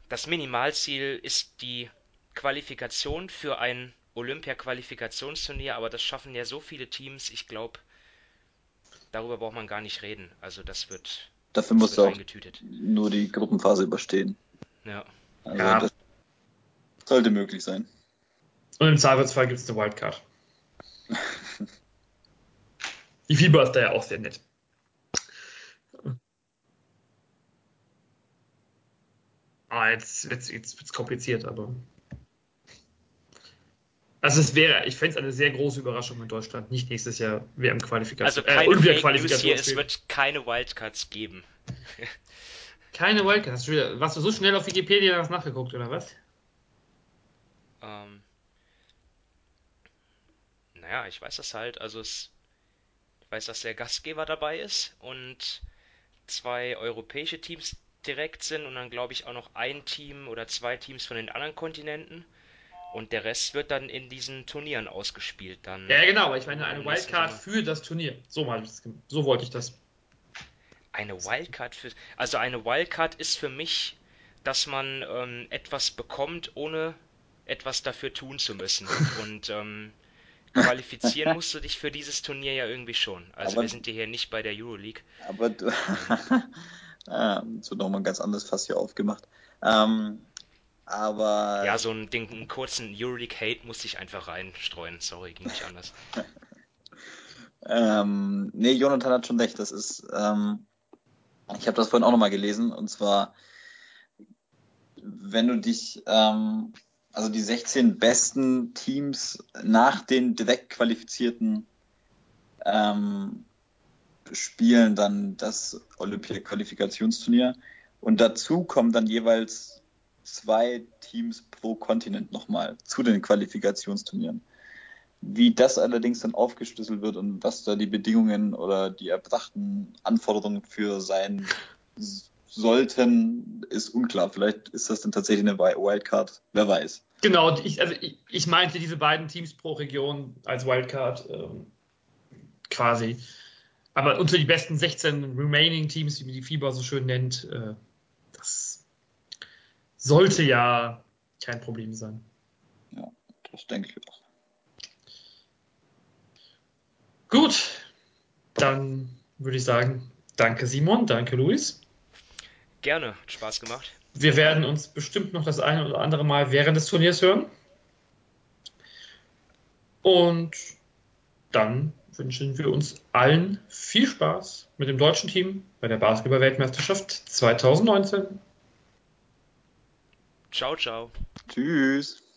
[SPEAKER 2] Das Minimalziel ist die Qualifikation für ein Olympia-Qualifikationsturnier, aber das schaffen ja so viele Teams, ich glaube, darüber braucht man gar nicht reden. Also das wird.
[SPEAKER 3] Dafür das musst du auch nur die Gruppenphase überstehen.
[SPEAKER 2] Ja.
[SPEAKER 3] Also ja. das sollte möglich sein.
[SPEAKER 1] Und im Zweifelsfall gibt es eine Wildcard. die Fieber ist da ja auch sehr nett. Ah, jetzt, jetzt, jetzt wird es kompliziert, aber. Also es wäre, ich fände es eine sehr große Überraschung in Deutschland, nicht nächstes Jahr WM-Qualifikation.
[SPEAKER 2] Also keine äh, Fake News hier, es wird keine Wildcards geben.
[SPEAKER 1] Keine Wildcards. Warst du so schnell auf Wikipedia das nachgeguckt, oder was?
[SPEAKER 2] Ähm, naja, ich weiß das halt. Also es, weiß, dass der Gastgeber dabei ist und zwei europäische Teams direkt sind und dann glaube ich auch noch ein Team oder zwei Teams von den anderen Kontinenten. Und der Rest wird dann in diesen Turnieren ausgespielt. Dann
[SPEAKER 1] ja, genau, aber ich meine eine Wildcard für das Turnier. So, so wollte ich das.
[SPEAKER 2] Eine Wildcard für. Also eine Wildcard ist für mich, dass man ähm, etwas bekommt, ohne etwas dafür tun zu müssen. Und ähm, qualifizieren musst du dich für dieses Turnier ja irgendwie schon. Also aber, wir sind hier nicht bei der Euroleague.
[SPEAKER 3] Aber du. ah, so nochmal ein ganz anderes Fass hier aufgemacht. Ähm, aber.
[SPEAKER 2] Ja, so einen, den, einen kurzen Euroleague-Hate musste ich einfach reinstreuen. Sorry, ging nicht anders.
[SPEAKER 3] ähm, nee, Jonathan hat schon recht. Das ist. Ähm, ich habe das vorhin auch nochmal gelesen. Und zwar, wenn du dich. Ähm, also die 16 besten Teams nach den direkt qualifizierten ähm, spielen dann das Olympia-Qualifikationsturnier. Und dazu kommen dann jeweils zwei Teams pro Kontinent nochmal zu den Qualifikationsturnieren. Wie das allerdings dann aufgeschlüsselt wird und was da die Bedingungen oder die erbrachten Anforderungen für sein sollten, ist unklar. Vielleicht ist das dann tatsächlich eine Wildcard, wer weiß.
[SPEAKER 1] Genau, ich, also ich, ich meinte diese beiden Teams pro Region als Wildcard ähm, quasi. Aber unter die besten 16 Remaining Teams, wie die FIBA so schön nennt, äh, das sollte ja kein Problem sein.
[SPEAKER 3] Ja, das denke ich auch.
[SPEAKER 1] Gut, dann würde ich sagen, danke Simon, danke Luis.
[SPEAKER 2] Gerne, hat Spaß gemacht.
[SPEAKER 1] Wir werden uns bestimmt noch das eine oder andere Mal während des Turniers hören. Und dann wünschen wir uns allen viel Spaß mit dem deutschen Team bei der Basketball-Weltmeisterschaft 2019.
[SPEAKER 2] Ciao, ciao.
[SPEAKER 3] Tschüss.